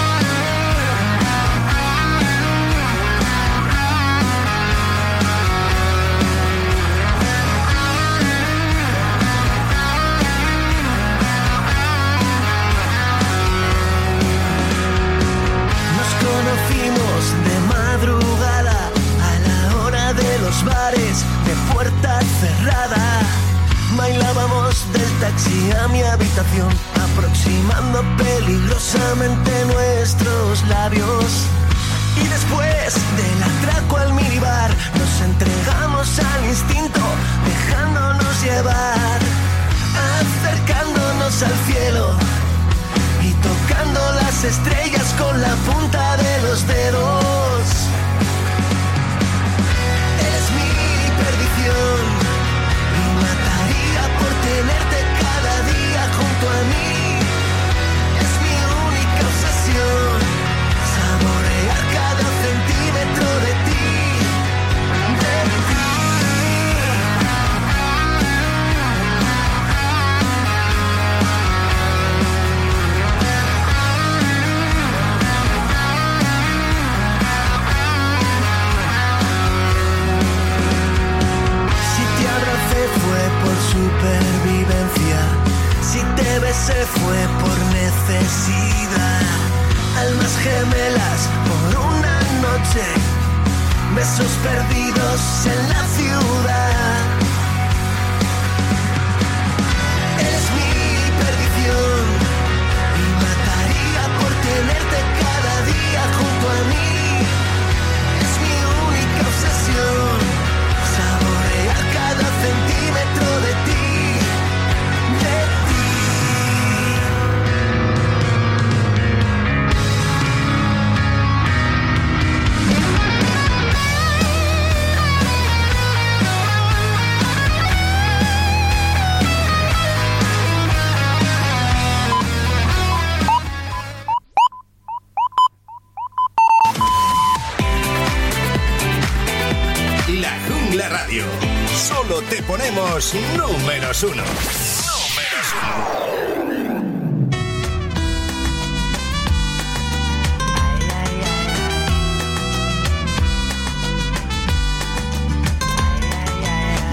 taxi a mi habitación, aproximando peligrosamente nuestros labios. Y después del atraco al minibar, nos entregamos al instinto, dejándonos llevar, acercándonos al cielo y tocando las estrellas con la punta de los dedos. Fue por necesidad. Almas gemelas por una noche. Besos perdidos en la ciudad. Números uno.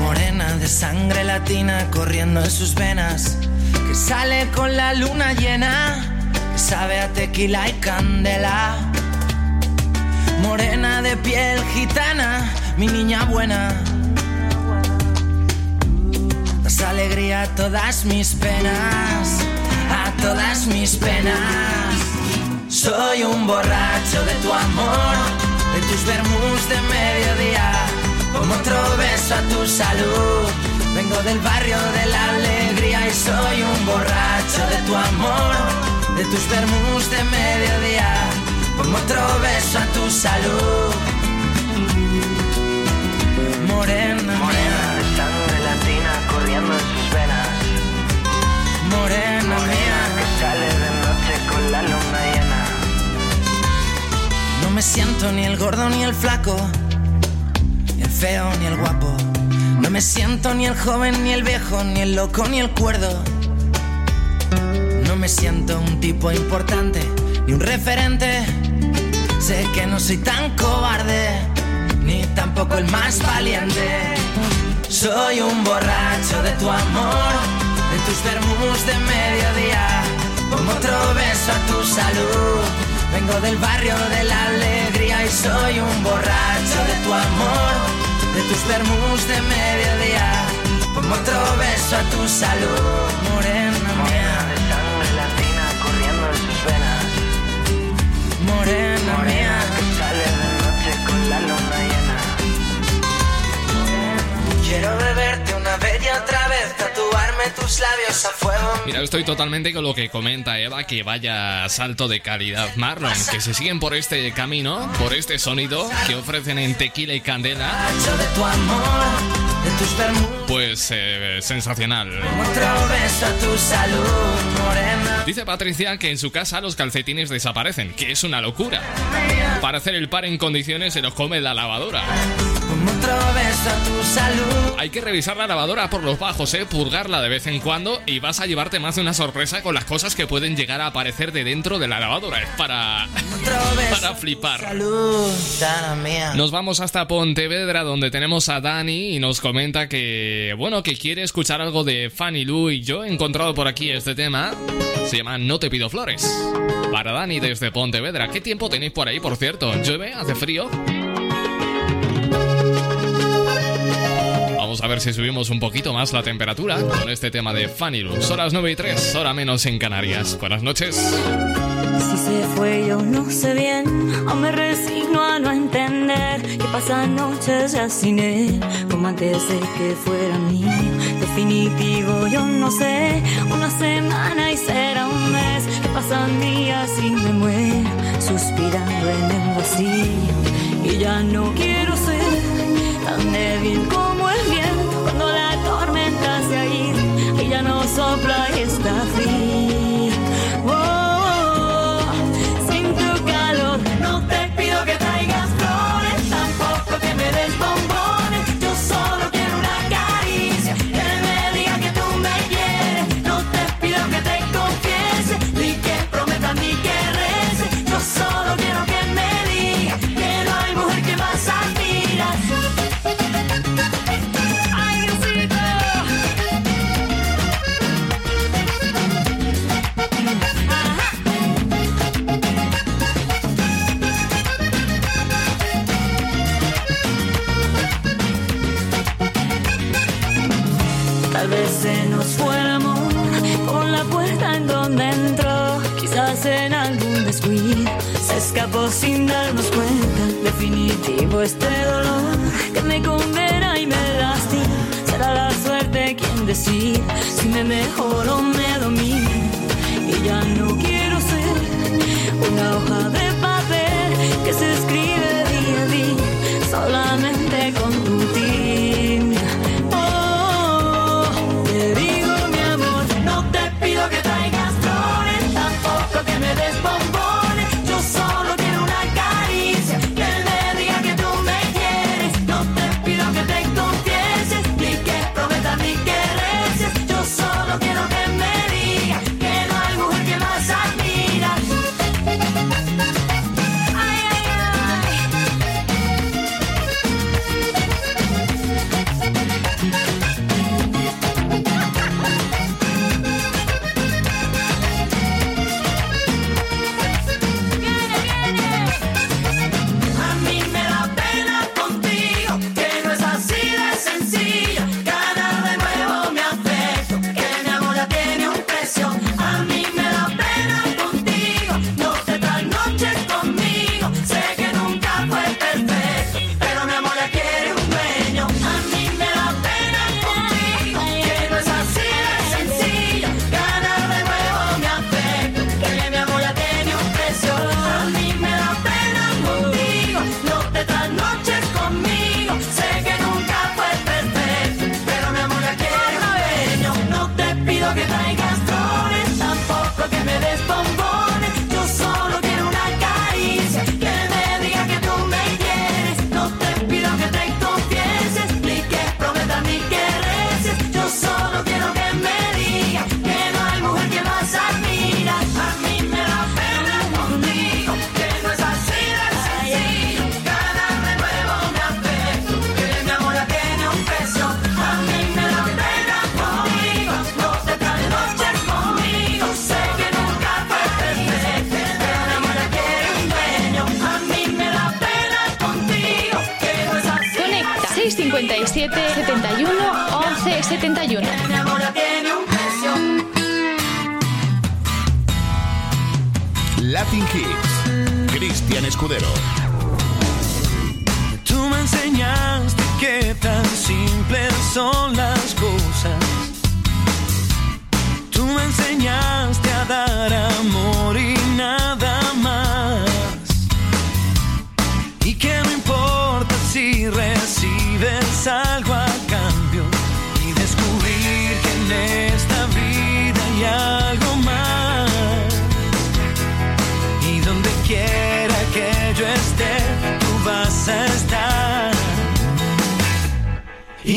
Morena de sangre latina corriendo en sus venas, que sale con la luna llena, que sabe a tequila y candela. Morena de piel gitana, mi niña buena a todas mis penas, a todas mis penas. Soy un borracho de tu amor, de tus vermus de mediodía, como otro beso a tu salud. Vengo del barrio de la alegría y soy un borracho de tu amor, de tus vermus de mediodía, como otro beso a tu salud. Morena, morena corriendo en sus venas. Morena, mía, que sale de noche con la luna llena. No me siento ni el gordo ni el flaco, ni el feo ni el guapo. No me siento ni el joven ni el viejo, ni el loco ni el cuerdo. No me siento un tipo importante ni un referente. Sé que no soy tan cobarde, ni tampoco el más valiente. Soy un borracho de tu amor, de tus vermus de mediodía, como otro beso a tu salud. Vengo del barrio de la alegría y soy un borracho de tu amor, de tus vermus de mediodía, como otro beso a tu salud. Morena Quiero beberte una vez y otra vez, tatuarme tus labios a fuego. Mira, estoy totalmente con lo que comenta Eva, que vaya salto de calidad Marlon, que se siguen por este camino, por este sonido que ofrecen en Tequila y Candela. Pues eh, sensacional. Dice Patricia que en su casa los calcetines desaparecen, que es una locura. Para hacer el par en condiciones se los come la lavadora a tu salud. Hay que revisar la lavadora por los bajos, ¿eh? purgarla de vez en cuando y vas a llevarte más de una sorpresa con las cosas que pueden llegar a aparecer de dentro de la lavadora. Es para, para flipar. Salud, nos vamos hasta Pontevedra donde tenemos a Dani y nos comenta que, bueno, que quiere escuchar algo de Fanny Lu y yo he encontrado por aquí este tema. Se llama No te pido flores. Para Dani desde Pontevedra, ¿qué tiempo tenéis por ahí, por cierto? ¿Llueve? ¿Hace frío? Vamos a ver si subimos un poquito más la temperatura con este tema de Fanny Luz. Horas 9 y 3, hora menos en Canarias. Buenas noches. Si se fue yo no sé bien, o me resigno a no entender que pasan noches ya sin él, como antes de que fuera mío. Definitivo yo no sé, una semana y será un mes, que pasan días y me muero, suspirando en el vacío. Y ya no quiero ser tan débil como hace ir, ella no sopla esta fría.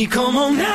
Y como un ángel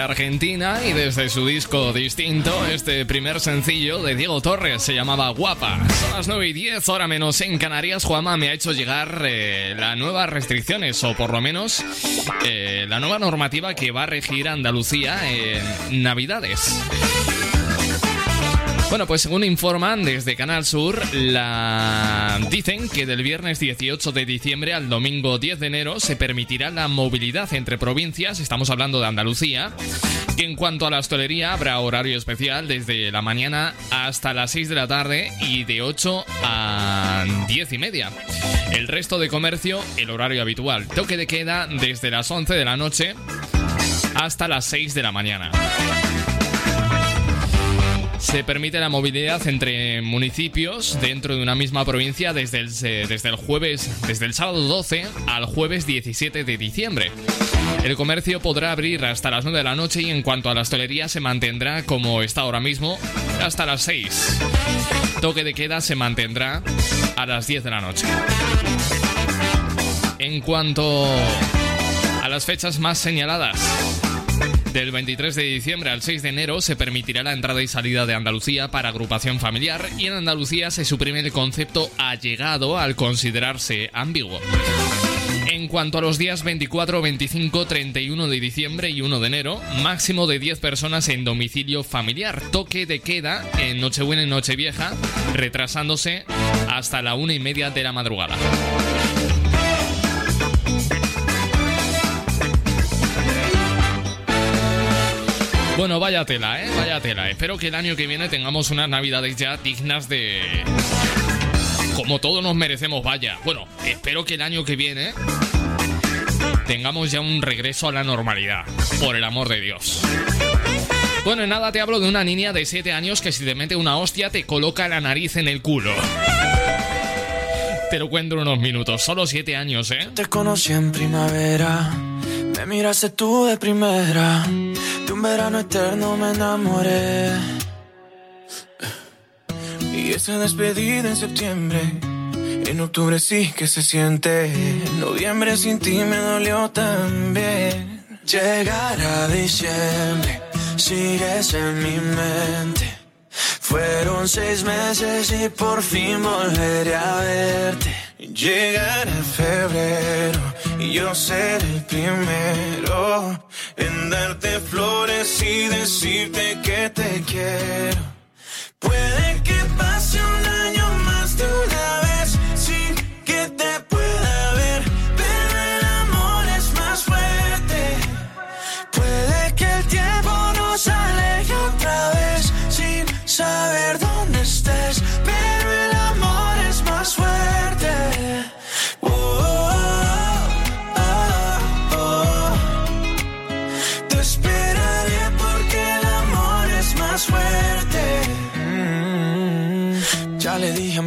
Argentina y desde su disco distinto, este primer sencillo de Diego Torres se llamaba Guapa. Son las 9 y 10, hora menos en Canarias. Juama me ha hecho llegar eh, las nuevas restricciones, o por lo menos eh, la nueva normativa que va a regir Andalucía en Navidades. Bueno, pues según informan desde Canal Sur, dicen que del viernes 18 de diciembre al domingo 10 de enero se permitirá la movilidad entre provincias, estamos hablando de Andalucía, que en cuanto a la hostelería habrá horario especial desde la mañana hasta las 6 de la tarde y de 8 a 10 y media. El resto de comercio, el horario habitual, toque de queda desde las 11 de la noche hasta las 6 de la mañana. Se permite la movilidad entre municipios dentro de una misma provincia desde el, desde el jueves, desde el sábado 12 al jueves 17 de diciembre. El comercio podrá abrir hasta las 9 de la noche y en cuanto a la hostelería se mantendrá como está ahora mismo hasta las 6. Toque de queda se mantendrá a las 10 de la noche. En cuanto a las fechas más señaladas, del 23 de diciembre al 6 de enero se permitirá la entrada y salida de Andalucía para agrupación familiar y en Andalucía se suprime el concepto allegado al considerarse ambiguo. En cuanto a los días 24, 25, 31 de diciembre y 1 de enero, máximo de 10 personas en domicilio familiar. Toque de queda en Nochebuena y Nochevieja, retrasándose hasta la una y media de la madrugada. Bueno, vaya tela, ¿eh? Vaya tela. Espero que el año que viene tengamos unas navidades ya dignas de... Como todos nos merecemos, vaya. Bueno, espero que el año que viene tengamos ya un regreso a la normalidad. Por el amor de Dios. Bueno, en nada te hablo de una niña de 7 años que si te mete una hostia te coloca la nariz en el culo. Te lo cuento en unos minutos. Solo 7 años, ¿eh? Te conocí en primavera, me miraste tú de primera. De un verano eterno me enamoré. Y esa despedida en septiembre, En octubre sí que se siente. En noviembre sin ti me dolió también. Llegar a diciembre, sigues en mi mente. Fueron seis meses y por fin volveré a verte. Llegará febrero y yo seré el primero en darte flores y decirte que te quiero. Puede que pase un año más de una vez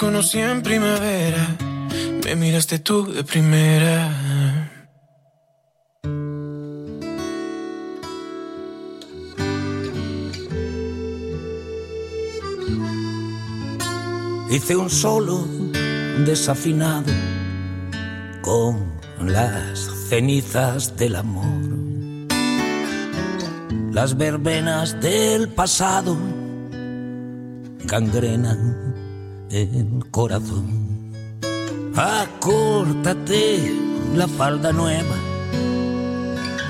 Conocí en primavera, me miraste tú de primera. Hice un solo desafinado con las cenizas del amor. Las verbenas del pasado gangrenan el corazón. Acórtate la falda nueva,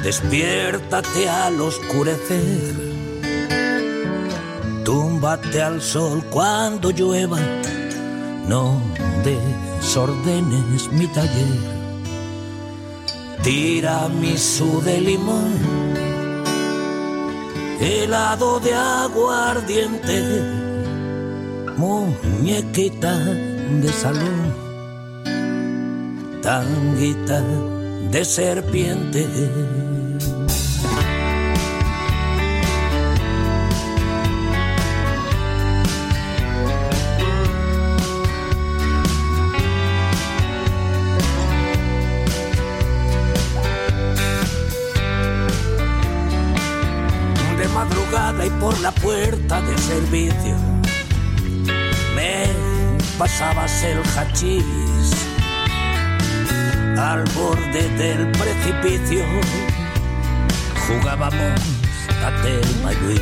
despiértate al oscurecer. Túmbate al sol cuando llueva, no desordenes mi taller. Tiramisú de limón, helado de aguardiente, muñequita de salón, tanguita de serpiente. de madrugada y por la puerta de servicio pasabas el hachís al borde del precipicio jugábamos a Telma Luis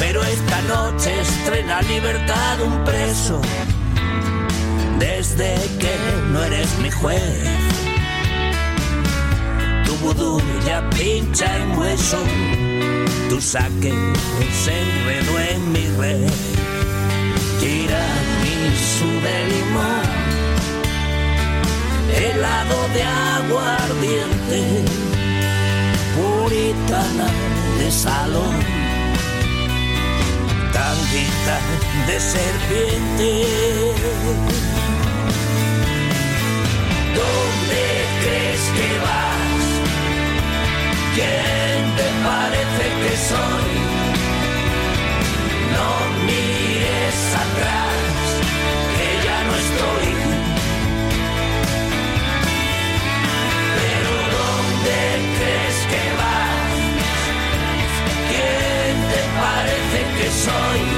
pero esta noche estrena libertad un preso desde que no eres mi juez tu vudú ya pincha en hueso tu saque se enredó en mi red. Tiramisú de limón, helado de aguardiente, puritana de salón, tanguita de serpiente. ¿Dónde crees que vas? ¿Quién te parece que soy? Time.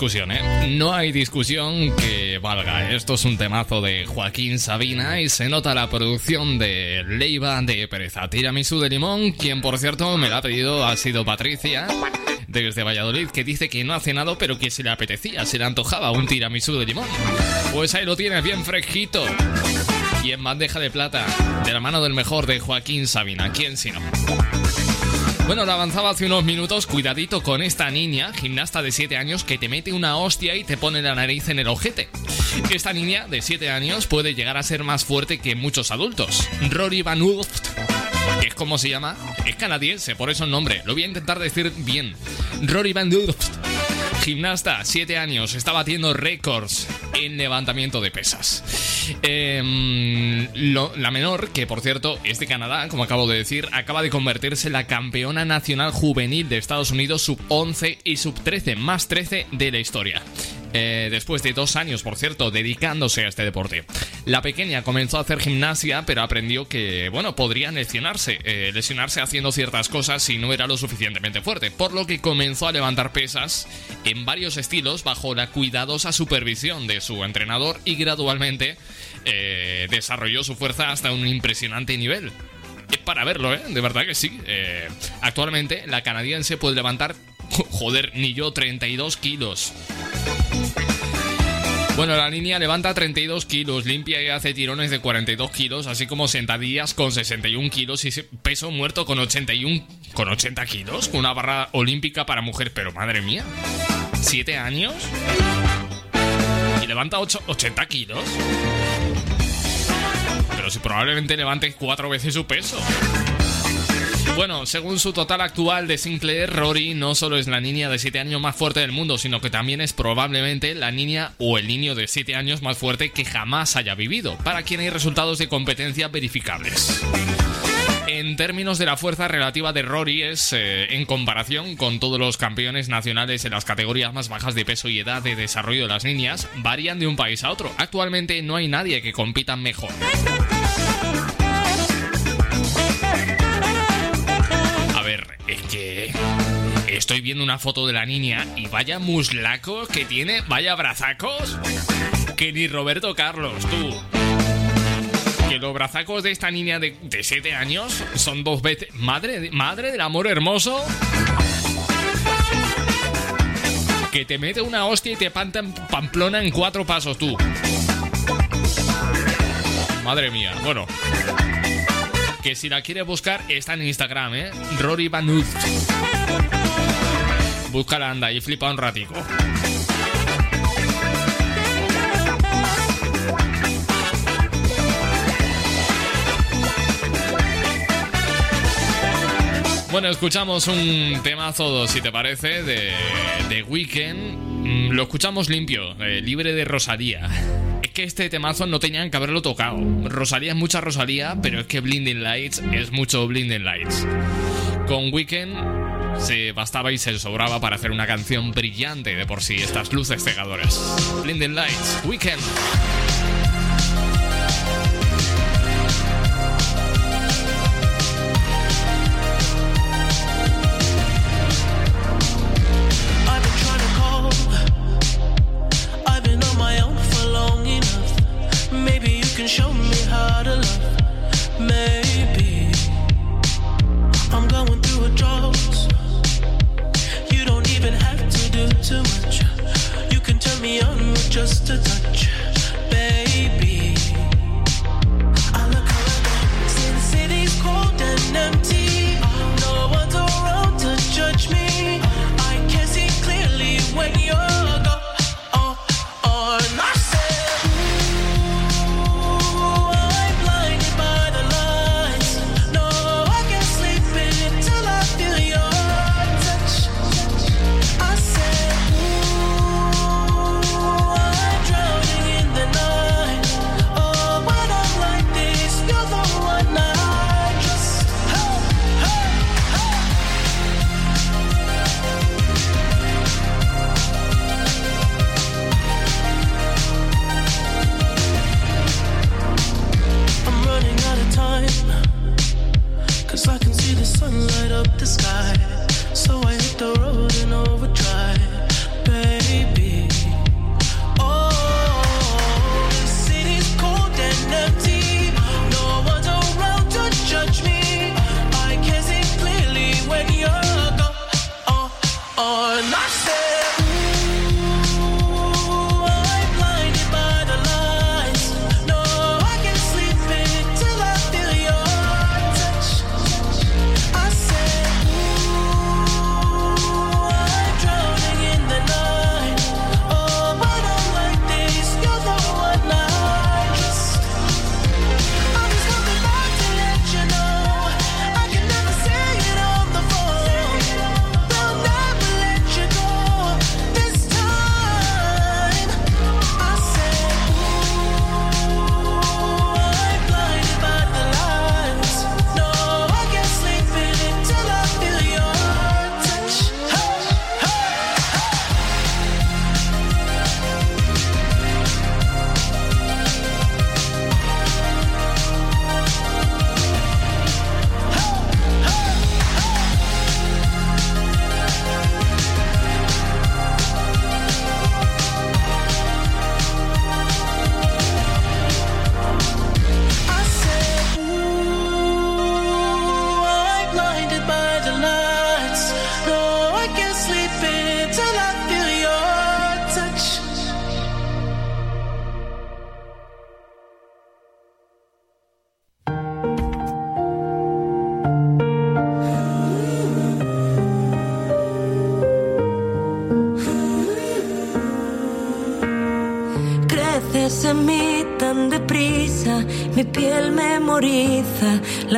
Discusión, ¿eh? No hay discusión que valga. Esto es un temazo de Joaquín Sabina y se nota la producción de Leiva de Pereza. Tiramisú de limón, quien por cierto me la ha pedido ha sido Patricia desde Valladolid, que dice que no ha cenado pero que se le apetecía, se le antojaba un tiramisú de limón. Pues ahí lo tienes bien fresquito. Y en bandeja de plata, de la mano del mejor de Joaquín Sabina. ¿Quién si no? Bueno, lo avanzaba hace unos minutos, cuidadito con esta niña, gimnasta de 7 años, que te mete una hostia y te pone la nariz en el ojete. Esta niña de 7 años puede llegar a ser más fuerte que muchos adultos. Rory Van Ulft, que es como se llama, es canadiense, por eso el nombre, lo voy a intentar decir bien. Rory Van Ulft, gimnasta, 7 años, está batiendo récords en levantamiento de pesas. Em, la menor, que por cierto es de Canadá, como acabo de decir, acaba de convertirse en la campeona nacional juvenil de Estados Unidos sub 11 y sub 13, más 13 de la historia. Eh, después de dos años, por cierto, dedicándose a este deporte. La pequeña comenzó a hacer gimnasia, pero aprendió que, bueno, podría lesionarse, eh, lesionarse haciendo ciertas cosas si no era lo suficientemente fuerte, por lo que comenzó a levantar pesas en varios estilos bajo la cuidadosa supervisión de su entrenador y gradualmente eh, desarrolló su fuerza hasta un impresionante nivel. Es para verlo, ¿eh? De verdad que sí. Actualmente la canadiense puede levantar, joder, ni yo, 32 kilos. Bueno, la niña levanta 32 kilos, limpia y hace tirones de 42 kilos, así como sentadillas con 61 kilos y peso muerto con 81, con 80 kilos, con una barra olímpica para mujer, pero madre mía, ¿7 años? ¿Y levanta ocho- 80 kilos? Pero si probablemente levante cuatro veces su peso. Bueno, según su total actual de Sinclair, Rory no solo es la niña de 7 años más fuerte del mundo, sino que también es probablemente la niña o el niño de 7 años más fuerte que jamás haya vivido, para quien hay resultados de competencia verificables. En términos de la fuerza relativa de Rory es, eh, en comparación con todos los campeones nacionales en las categorías más bajas de peso y edad de desarrollo de las niñas, varían de un país a otro. Actualmente no hay nadie que compita mejor. Estoy viendo una foto de la niña y vaya muslacos que tiene, vaya brazacos, que ni Roberto Carlos, tú. Que los brazacos de esta niña de 7 años son dos veces... Madre, madre del amor hermoso. Que te mete una hostia y te panta en Pamplona en cuatro pasos, tú. Madre mía, bueno. Que si la quieres buscar, está en Instagram, ¿eh? Rory Ulft. Búscala, anda, y flipa un ratico. Bueno, escuchamos un temazo, si te parece, de, de Weekend. Mm, Lo escuchamos limpio, eh, libre de Rosalía. Es que este temazo no tenían que haberlo tocado. Rosalía es mucha Rosalía, pero es que Blinding Lights es mucho Blinding Lights. Con Weekend se bastaba y se sobraba para hacer una canción brillante de por sí, estas luces cegadoras. Blinding Lights, Weekend.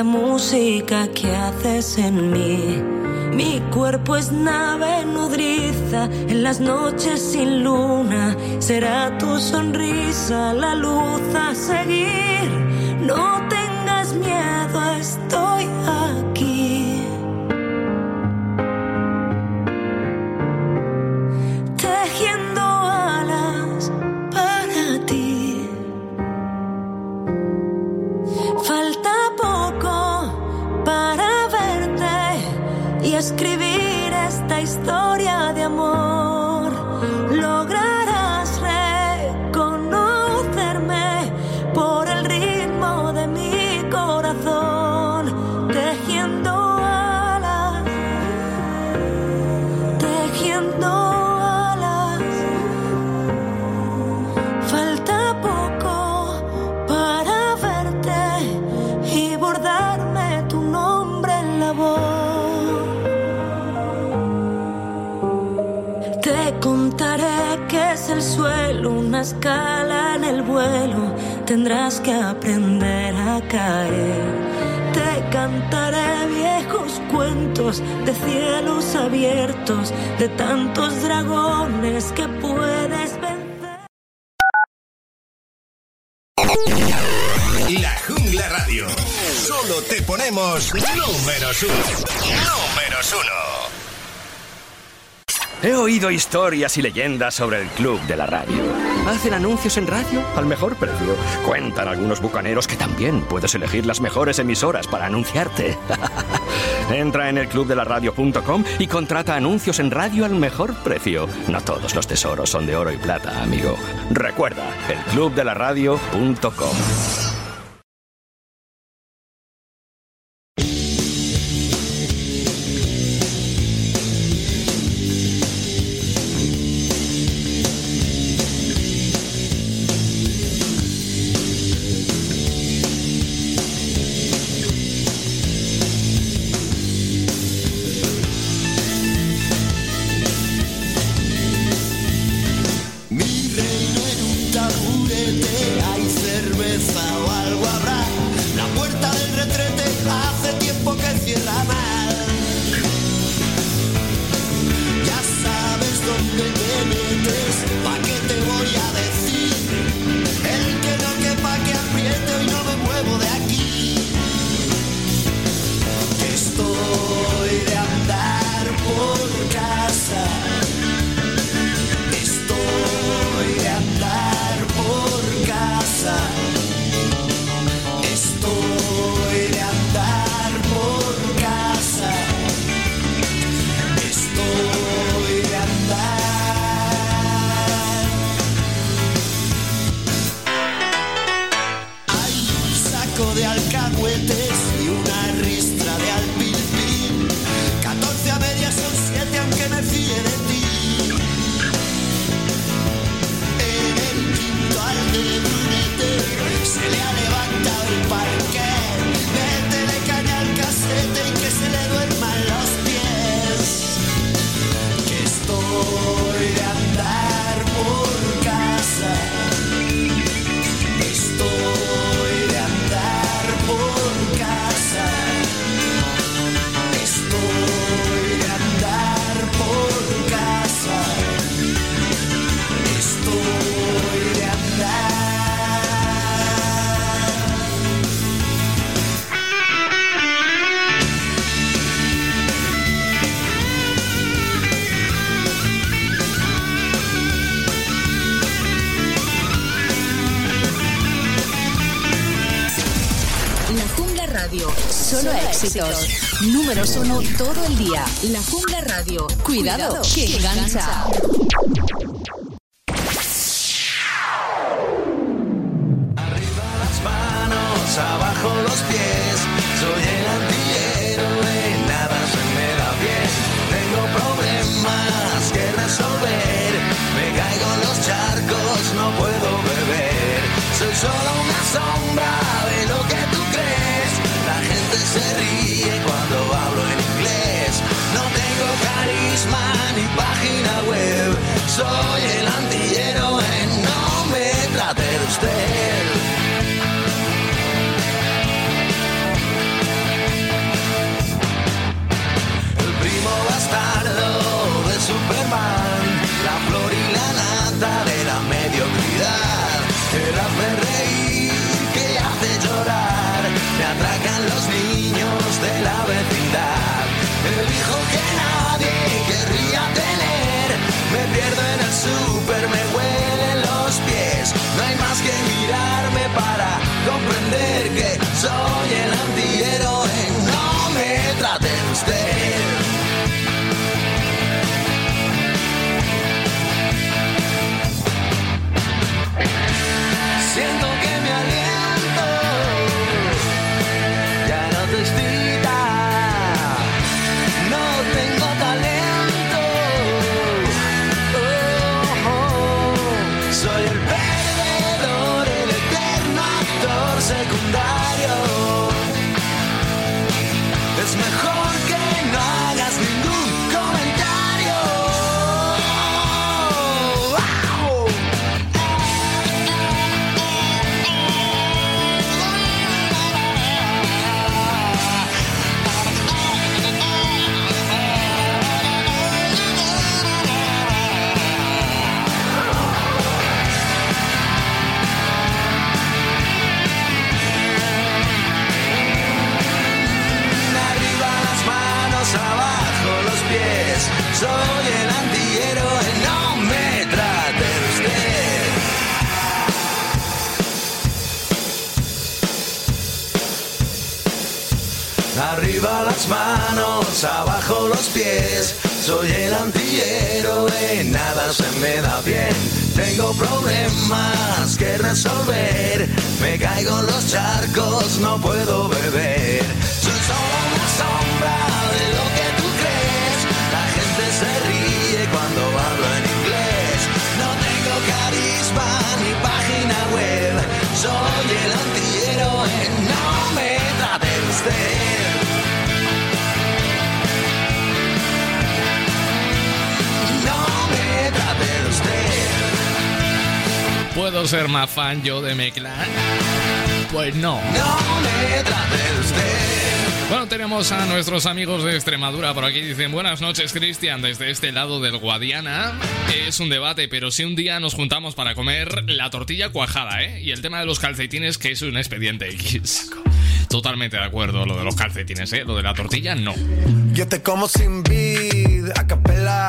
Música que haces en mí. Mi cuerpo es nave nodriza en las noches sin luna. Será tu sonrisa la luz a seguir. No tengas miedo, de tantos dragones que puedes vencer. La Jungla Radio. Solo te ponemos números uno. Números uno. He oído historias y leyendas sobre el Club de la Radio. Hacen anuncios en radio al mejor precio. Cuentan algunos bucaneros que también puedes elegir las mejores emisoras para anunciarte. Entra en el clubdelaradio.com y contrata anuncios en radio al mejor precio. No todos los tesoros son de oro y plata, amigo. Recuerda, el clubdelaradio.com. Mi reino en Números uno todo el día. La Jungla Radio. Cuidado, que engancha. Abajo los pies. Soy el antihéroe, nada se me da bien. Tengo problemas que resolver. Me caigo en los charcos, no puedo beber. Soy solo una sombra de lo que tú crees. La gente se ríe cuando hablo en inglés. No tengo carisma ni página web. Soy el antihéroe, no me trate de ¿Puedo ser más fan yo de Meclan? Pues no. No me trate usted. Bueno, tenemos a nuestros amigos de Extremadura por aquí. Dicen, buenas noches, Cristian, desde este lado del Guadiana. Es un debate, pero si un día nos juntamos para comer la tortilla cuajada, ¿eh? Y el tema de los calcetines, que es un expediente X. Totalmente de acuerdo, lo de los calcetines, ¿eh? Lo de la tortilla, no. Yo te como sin vid, a capela.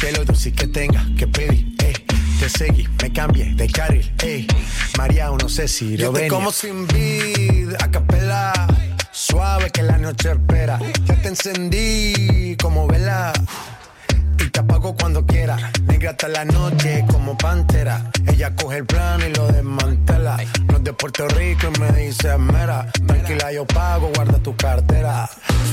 Que lo dulce que tenga que pedir, eh. Te seguí, me cambié de carril, ey. María, no sé si lo Yo te como sin vid, a capela. Suave que la noche espera. Ya te encendí como vela. Y te apago cuando quiera. Negra hasta la noche como pantera. Ella coge el plan y lo desmantela. No es de Puerto Rico y me dice mera. Tranquila, yo pago, guarda tu cartera.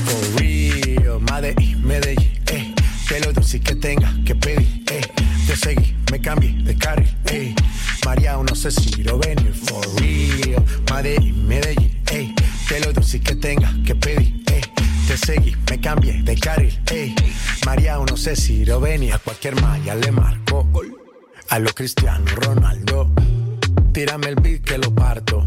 For real, Medellín, Medellín, eh. Que lo dulce que tenga que pedir, eh. Te seguí, me cambié de carril, eh. María, no sé si lo venir. For real, Medellín, Medellín, eh. Que lo dulce que tenga que pedir, eh. Te seguí, me cambié de carril, ey. María, no sé si lo venía. A cualquier malla le marco. A lo Cristiano Ronaldo. Tírame el beat que lo parto.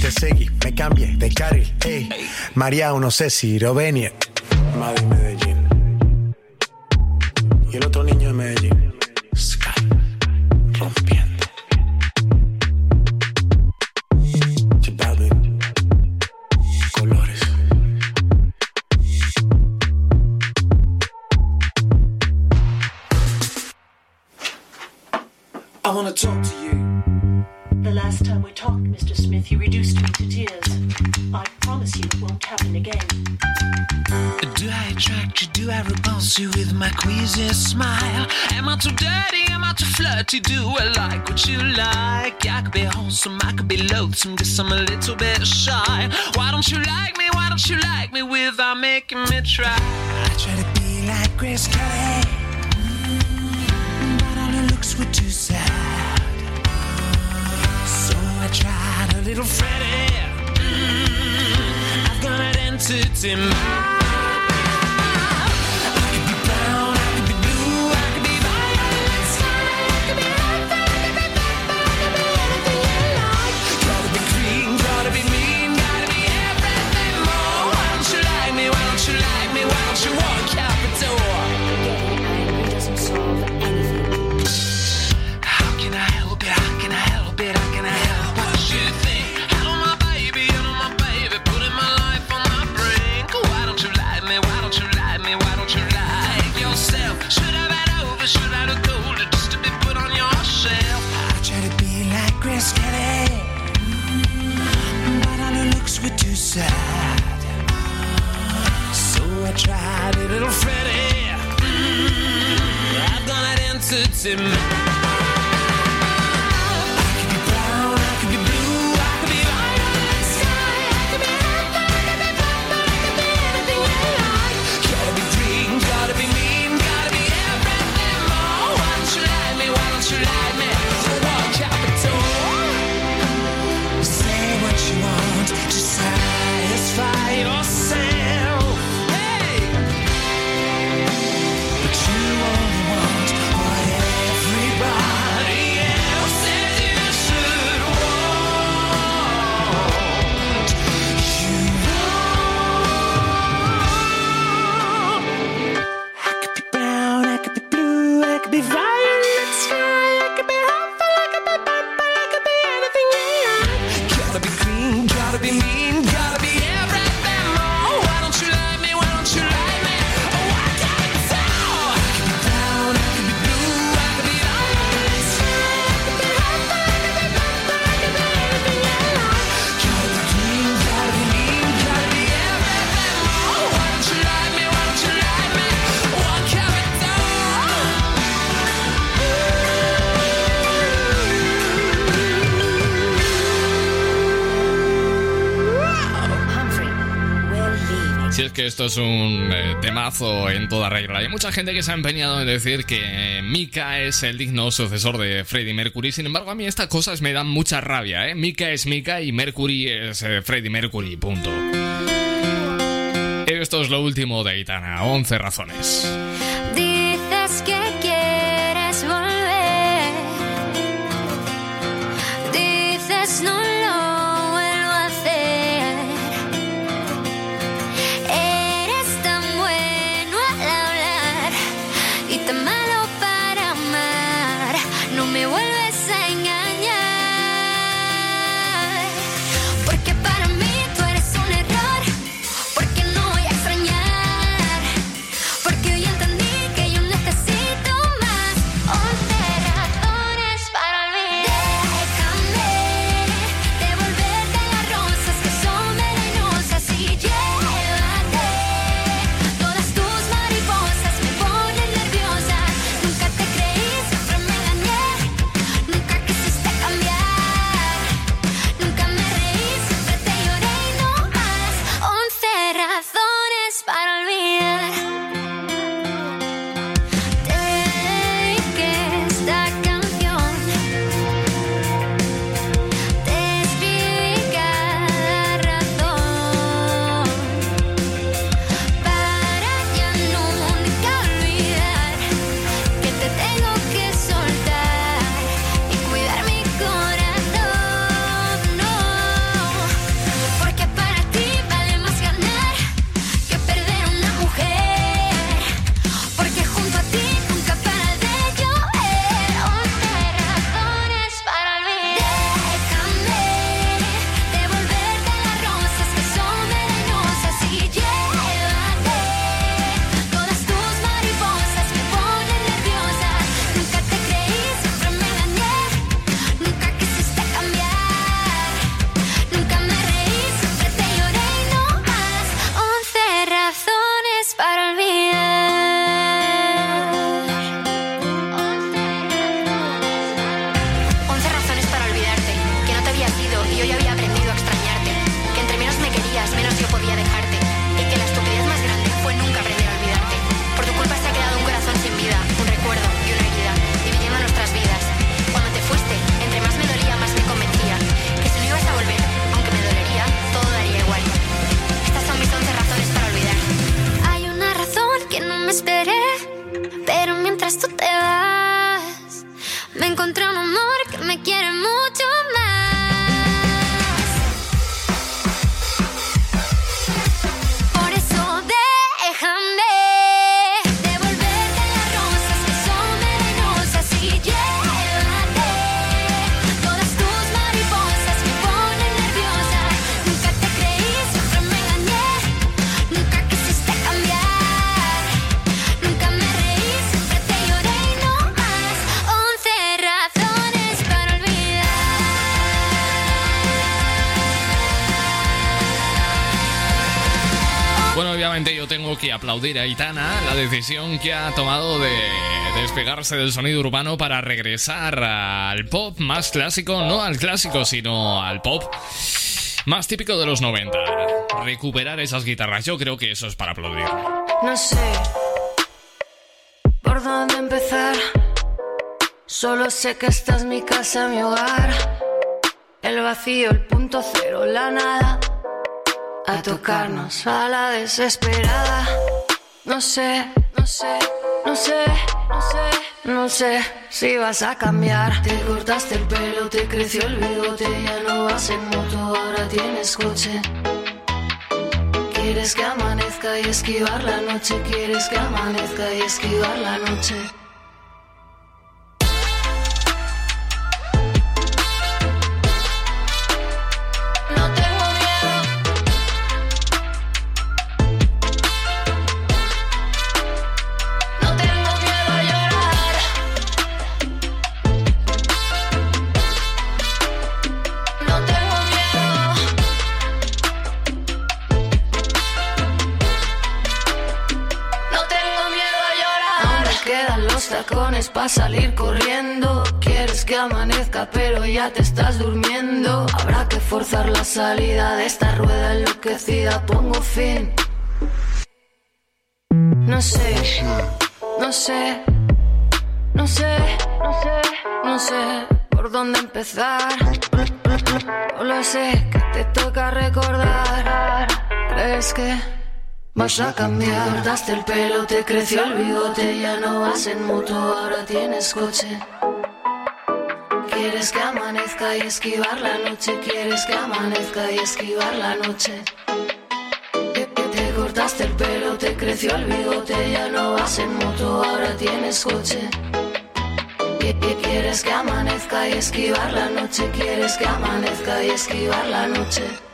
Te seguí, me cambié de carril, eh. María, no sé si lo venir. Madrid, Medellín. Y el otro niño queasy smile? Am I too dirty? Am I too flirty? Do I like what you like? I could be wholesome, I could be loathsome, guess I'm a little bit shy. Why don't you like me? Why don't you like me without making me try? I try to be like Grace Kelly, but all her looks were too sad. So I tried a little Freddie. Mm, I've got an entity. It's to esto es un eh, temazo en toda regla. Hay mucha gente que se ha empeñado en decir que Mika es el digno sucesor de Freddie Mercury. Sin embargo, a mí estas cosas me dan mucha rabia, ¿eh? Mika es Mika y Mercury es eh, Freddie Mercury, punto. Esto es lo último de Aitana, 11 razones. Aplaudir a Itana la decisión que ha tomado de despegarse del sonido urbano para regresar al pop más clásico, no al clásico, sino al pop más típico de los 90. Recuperar esas guitarras, yo creo que eso es para aplaudir. No sé por dónde empezar. Solo sé que esta es mi casa, mi hogar. El vacío, el punto cero, la nada. A tocarnos a la desesperada. No sé, no sé, no sé, no sé, no sé si vas a cambiar. Te cortaste el pelo, te creció el bigote, ya no vas en moto, ahora tienes coche. Quieres que amanezca y esquivar la noche, quieres que amanezca y esquivar la noche. Te estás durmiendo. Habrá que forzar la salida de esta rueda enloquecida. Pongo fin. No sé, no sé, no sé, no sé, no sé por dónde empezar. Solo sé que te toca recordar. ¿Crees que vas a cambiar? Daste el pelo, te creció el bigote, ya no vas en moto, ahora tienes coche. Quieres que amanezca y esquivar la noche, quieres que amanezca y esquivar la noche. Que Te cortaste el pelo, te creció el bigote, ya no vas en moto, ahora tienes coche. Quieres que amanezca y esquivar la noche, quieres que amanezca y esquivar la noche.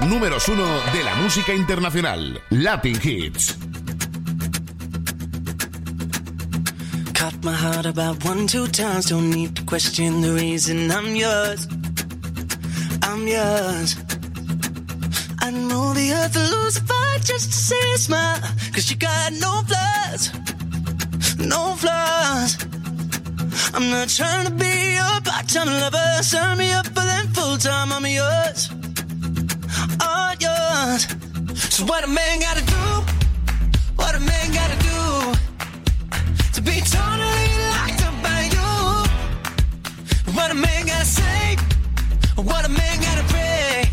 Los números uno de la música internacional. Latin Hits. Cut my heart about one, two times. Don't need to question the reason I'm yours. I'm yours. I'd move the earth to lose a fight just to see you smile. Cause you got no flaws. No flaws. I'm not trying to be your part-time lover. Sign me up for them full-time. I'm yours. All. So what a man gotta do? What a man gotta do? to be totally locked up by you. What a man gotta say, what a man gotta pray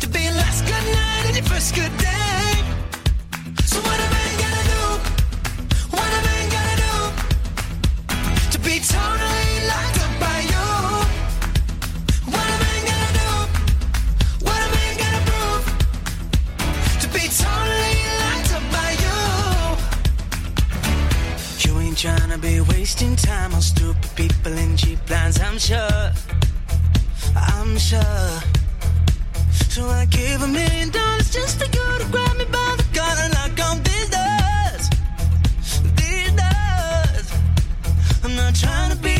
to be last good night and your first good day. Tryna be wasting time on stupid people in cheap plans, I'm sure. I'm sure. So I give a million dollars just to go to grab me by the collar and knock on these doors. These doors. I'm not trying to be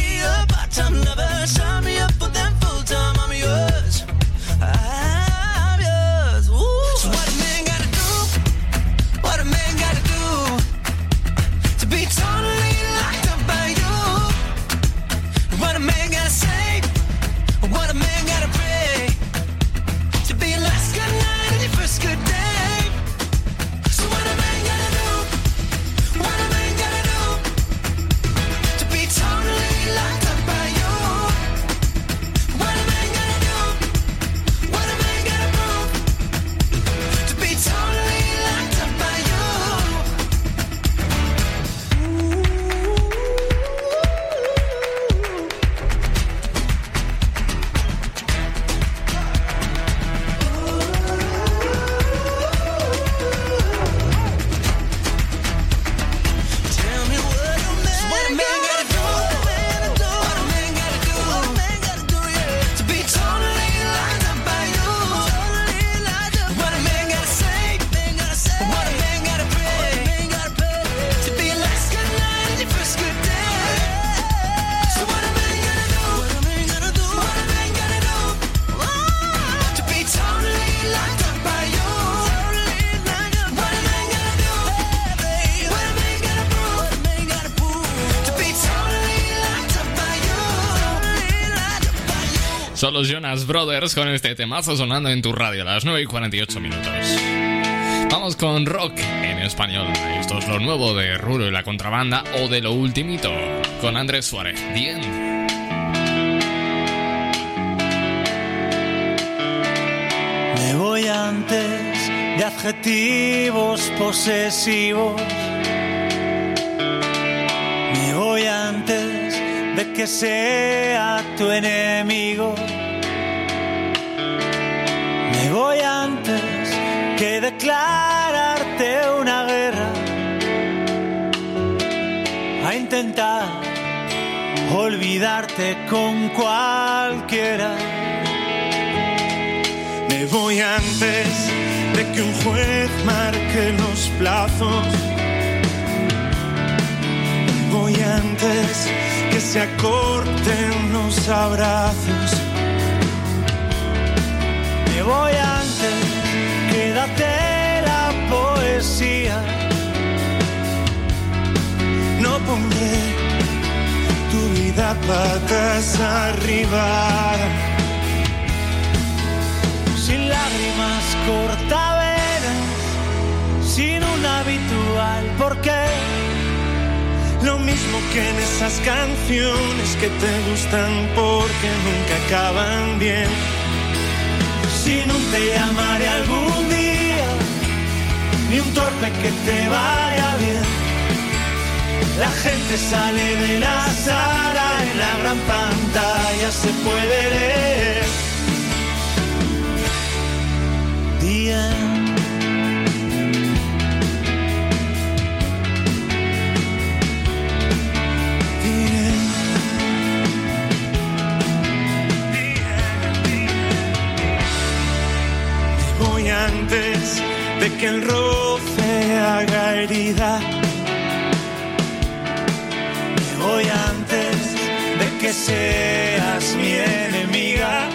los Jonas Brothers con este temazo sonando en tu radio a las 9 y 48 minutos. Vamos con rock en español. Esto es lo nuevo de Rulo y la contrabanda o de lo ultimito con Andrés Suárez. Bien. Me voy antes de adjetivos posesivos. Me voy antes de que sea tu enemigo. Declararte una guerra. A intentar olvidarte con cualquiera. Me voy antes de que un juez marque los plazos. Voy antes que se acorten los abrazos. Me voy antes, No pondré tu vida patas arriba sin lágrimas cortavenas, sin un habitual porqué. Lo mismo que en esas canciones que te gustan porque nunca acaban bien. Sin un te llamaré algún día, ni un torpe que te vaya bien. La gente sale de la sala, en la gran pantalla se puede leer. Día. Antes de que el roce haga herida. Me voy antes de que seas mi enemiga.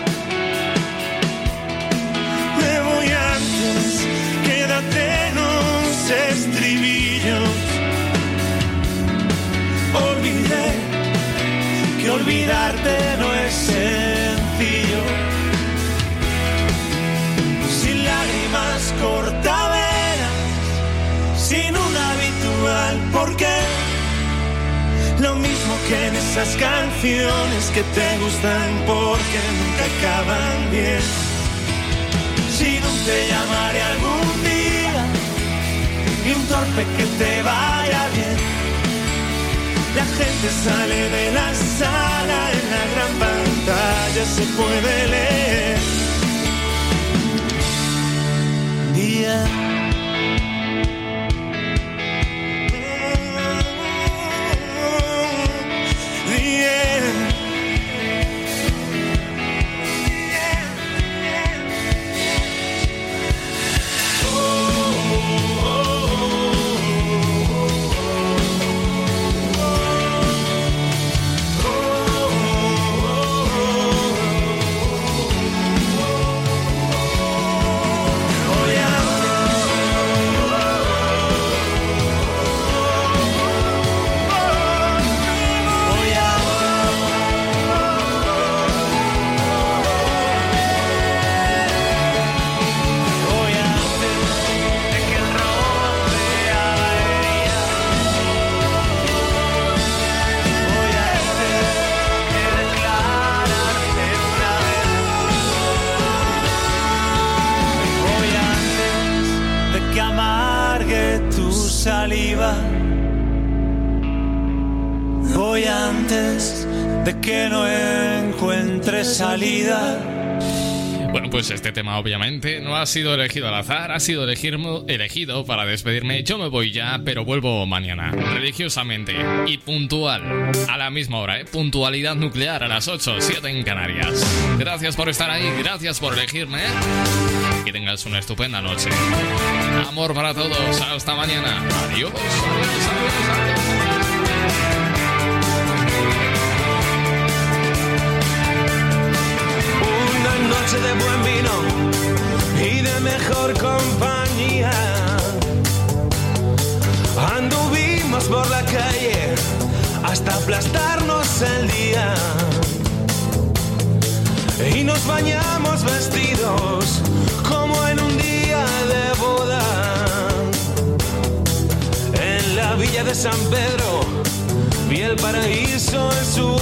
Me voy antes, quédate en unos estribillos. Olvidé que olvidarte no es sencillo. Sin lágrimas cortavenas, habitual porqué. Lo mismo que en esas canciones que te gustan porque nunca acaban bien. Si no te llamaré algún día, ni un torpe que te vaya bien. La gente sale de la sala, en la gran pantalla se puede leer. Día. Que no encuentre salida. Bueno, pues este tema obviamente no ha sido elegido al azar, ha sido elegirmo- elegido para despedirme. Yo me voy ya, pero vuelvo mañana, religiosamente y puntual, a la misma hora, ¿eh? Puntualidad nuclear a las 8, 7 en Canarias. Gracias por estar ahí, gracias por elegirme. Que tengas una estupenda noche. Amor para todos, hasta mañana. Adiós. Una de buen vino y de mejor compañía. Anduvimos por la calle hasta aplastarnos el día. Y nos bañamos vestidos como en un día de boda. En la villa de San Pedro vi el paraíso en su...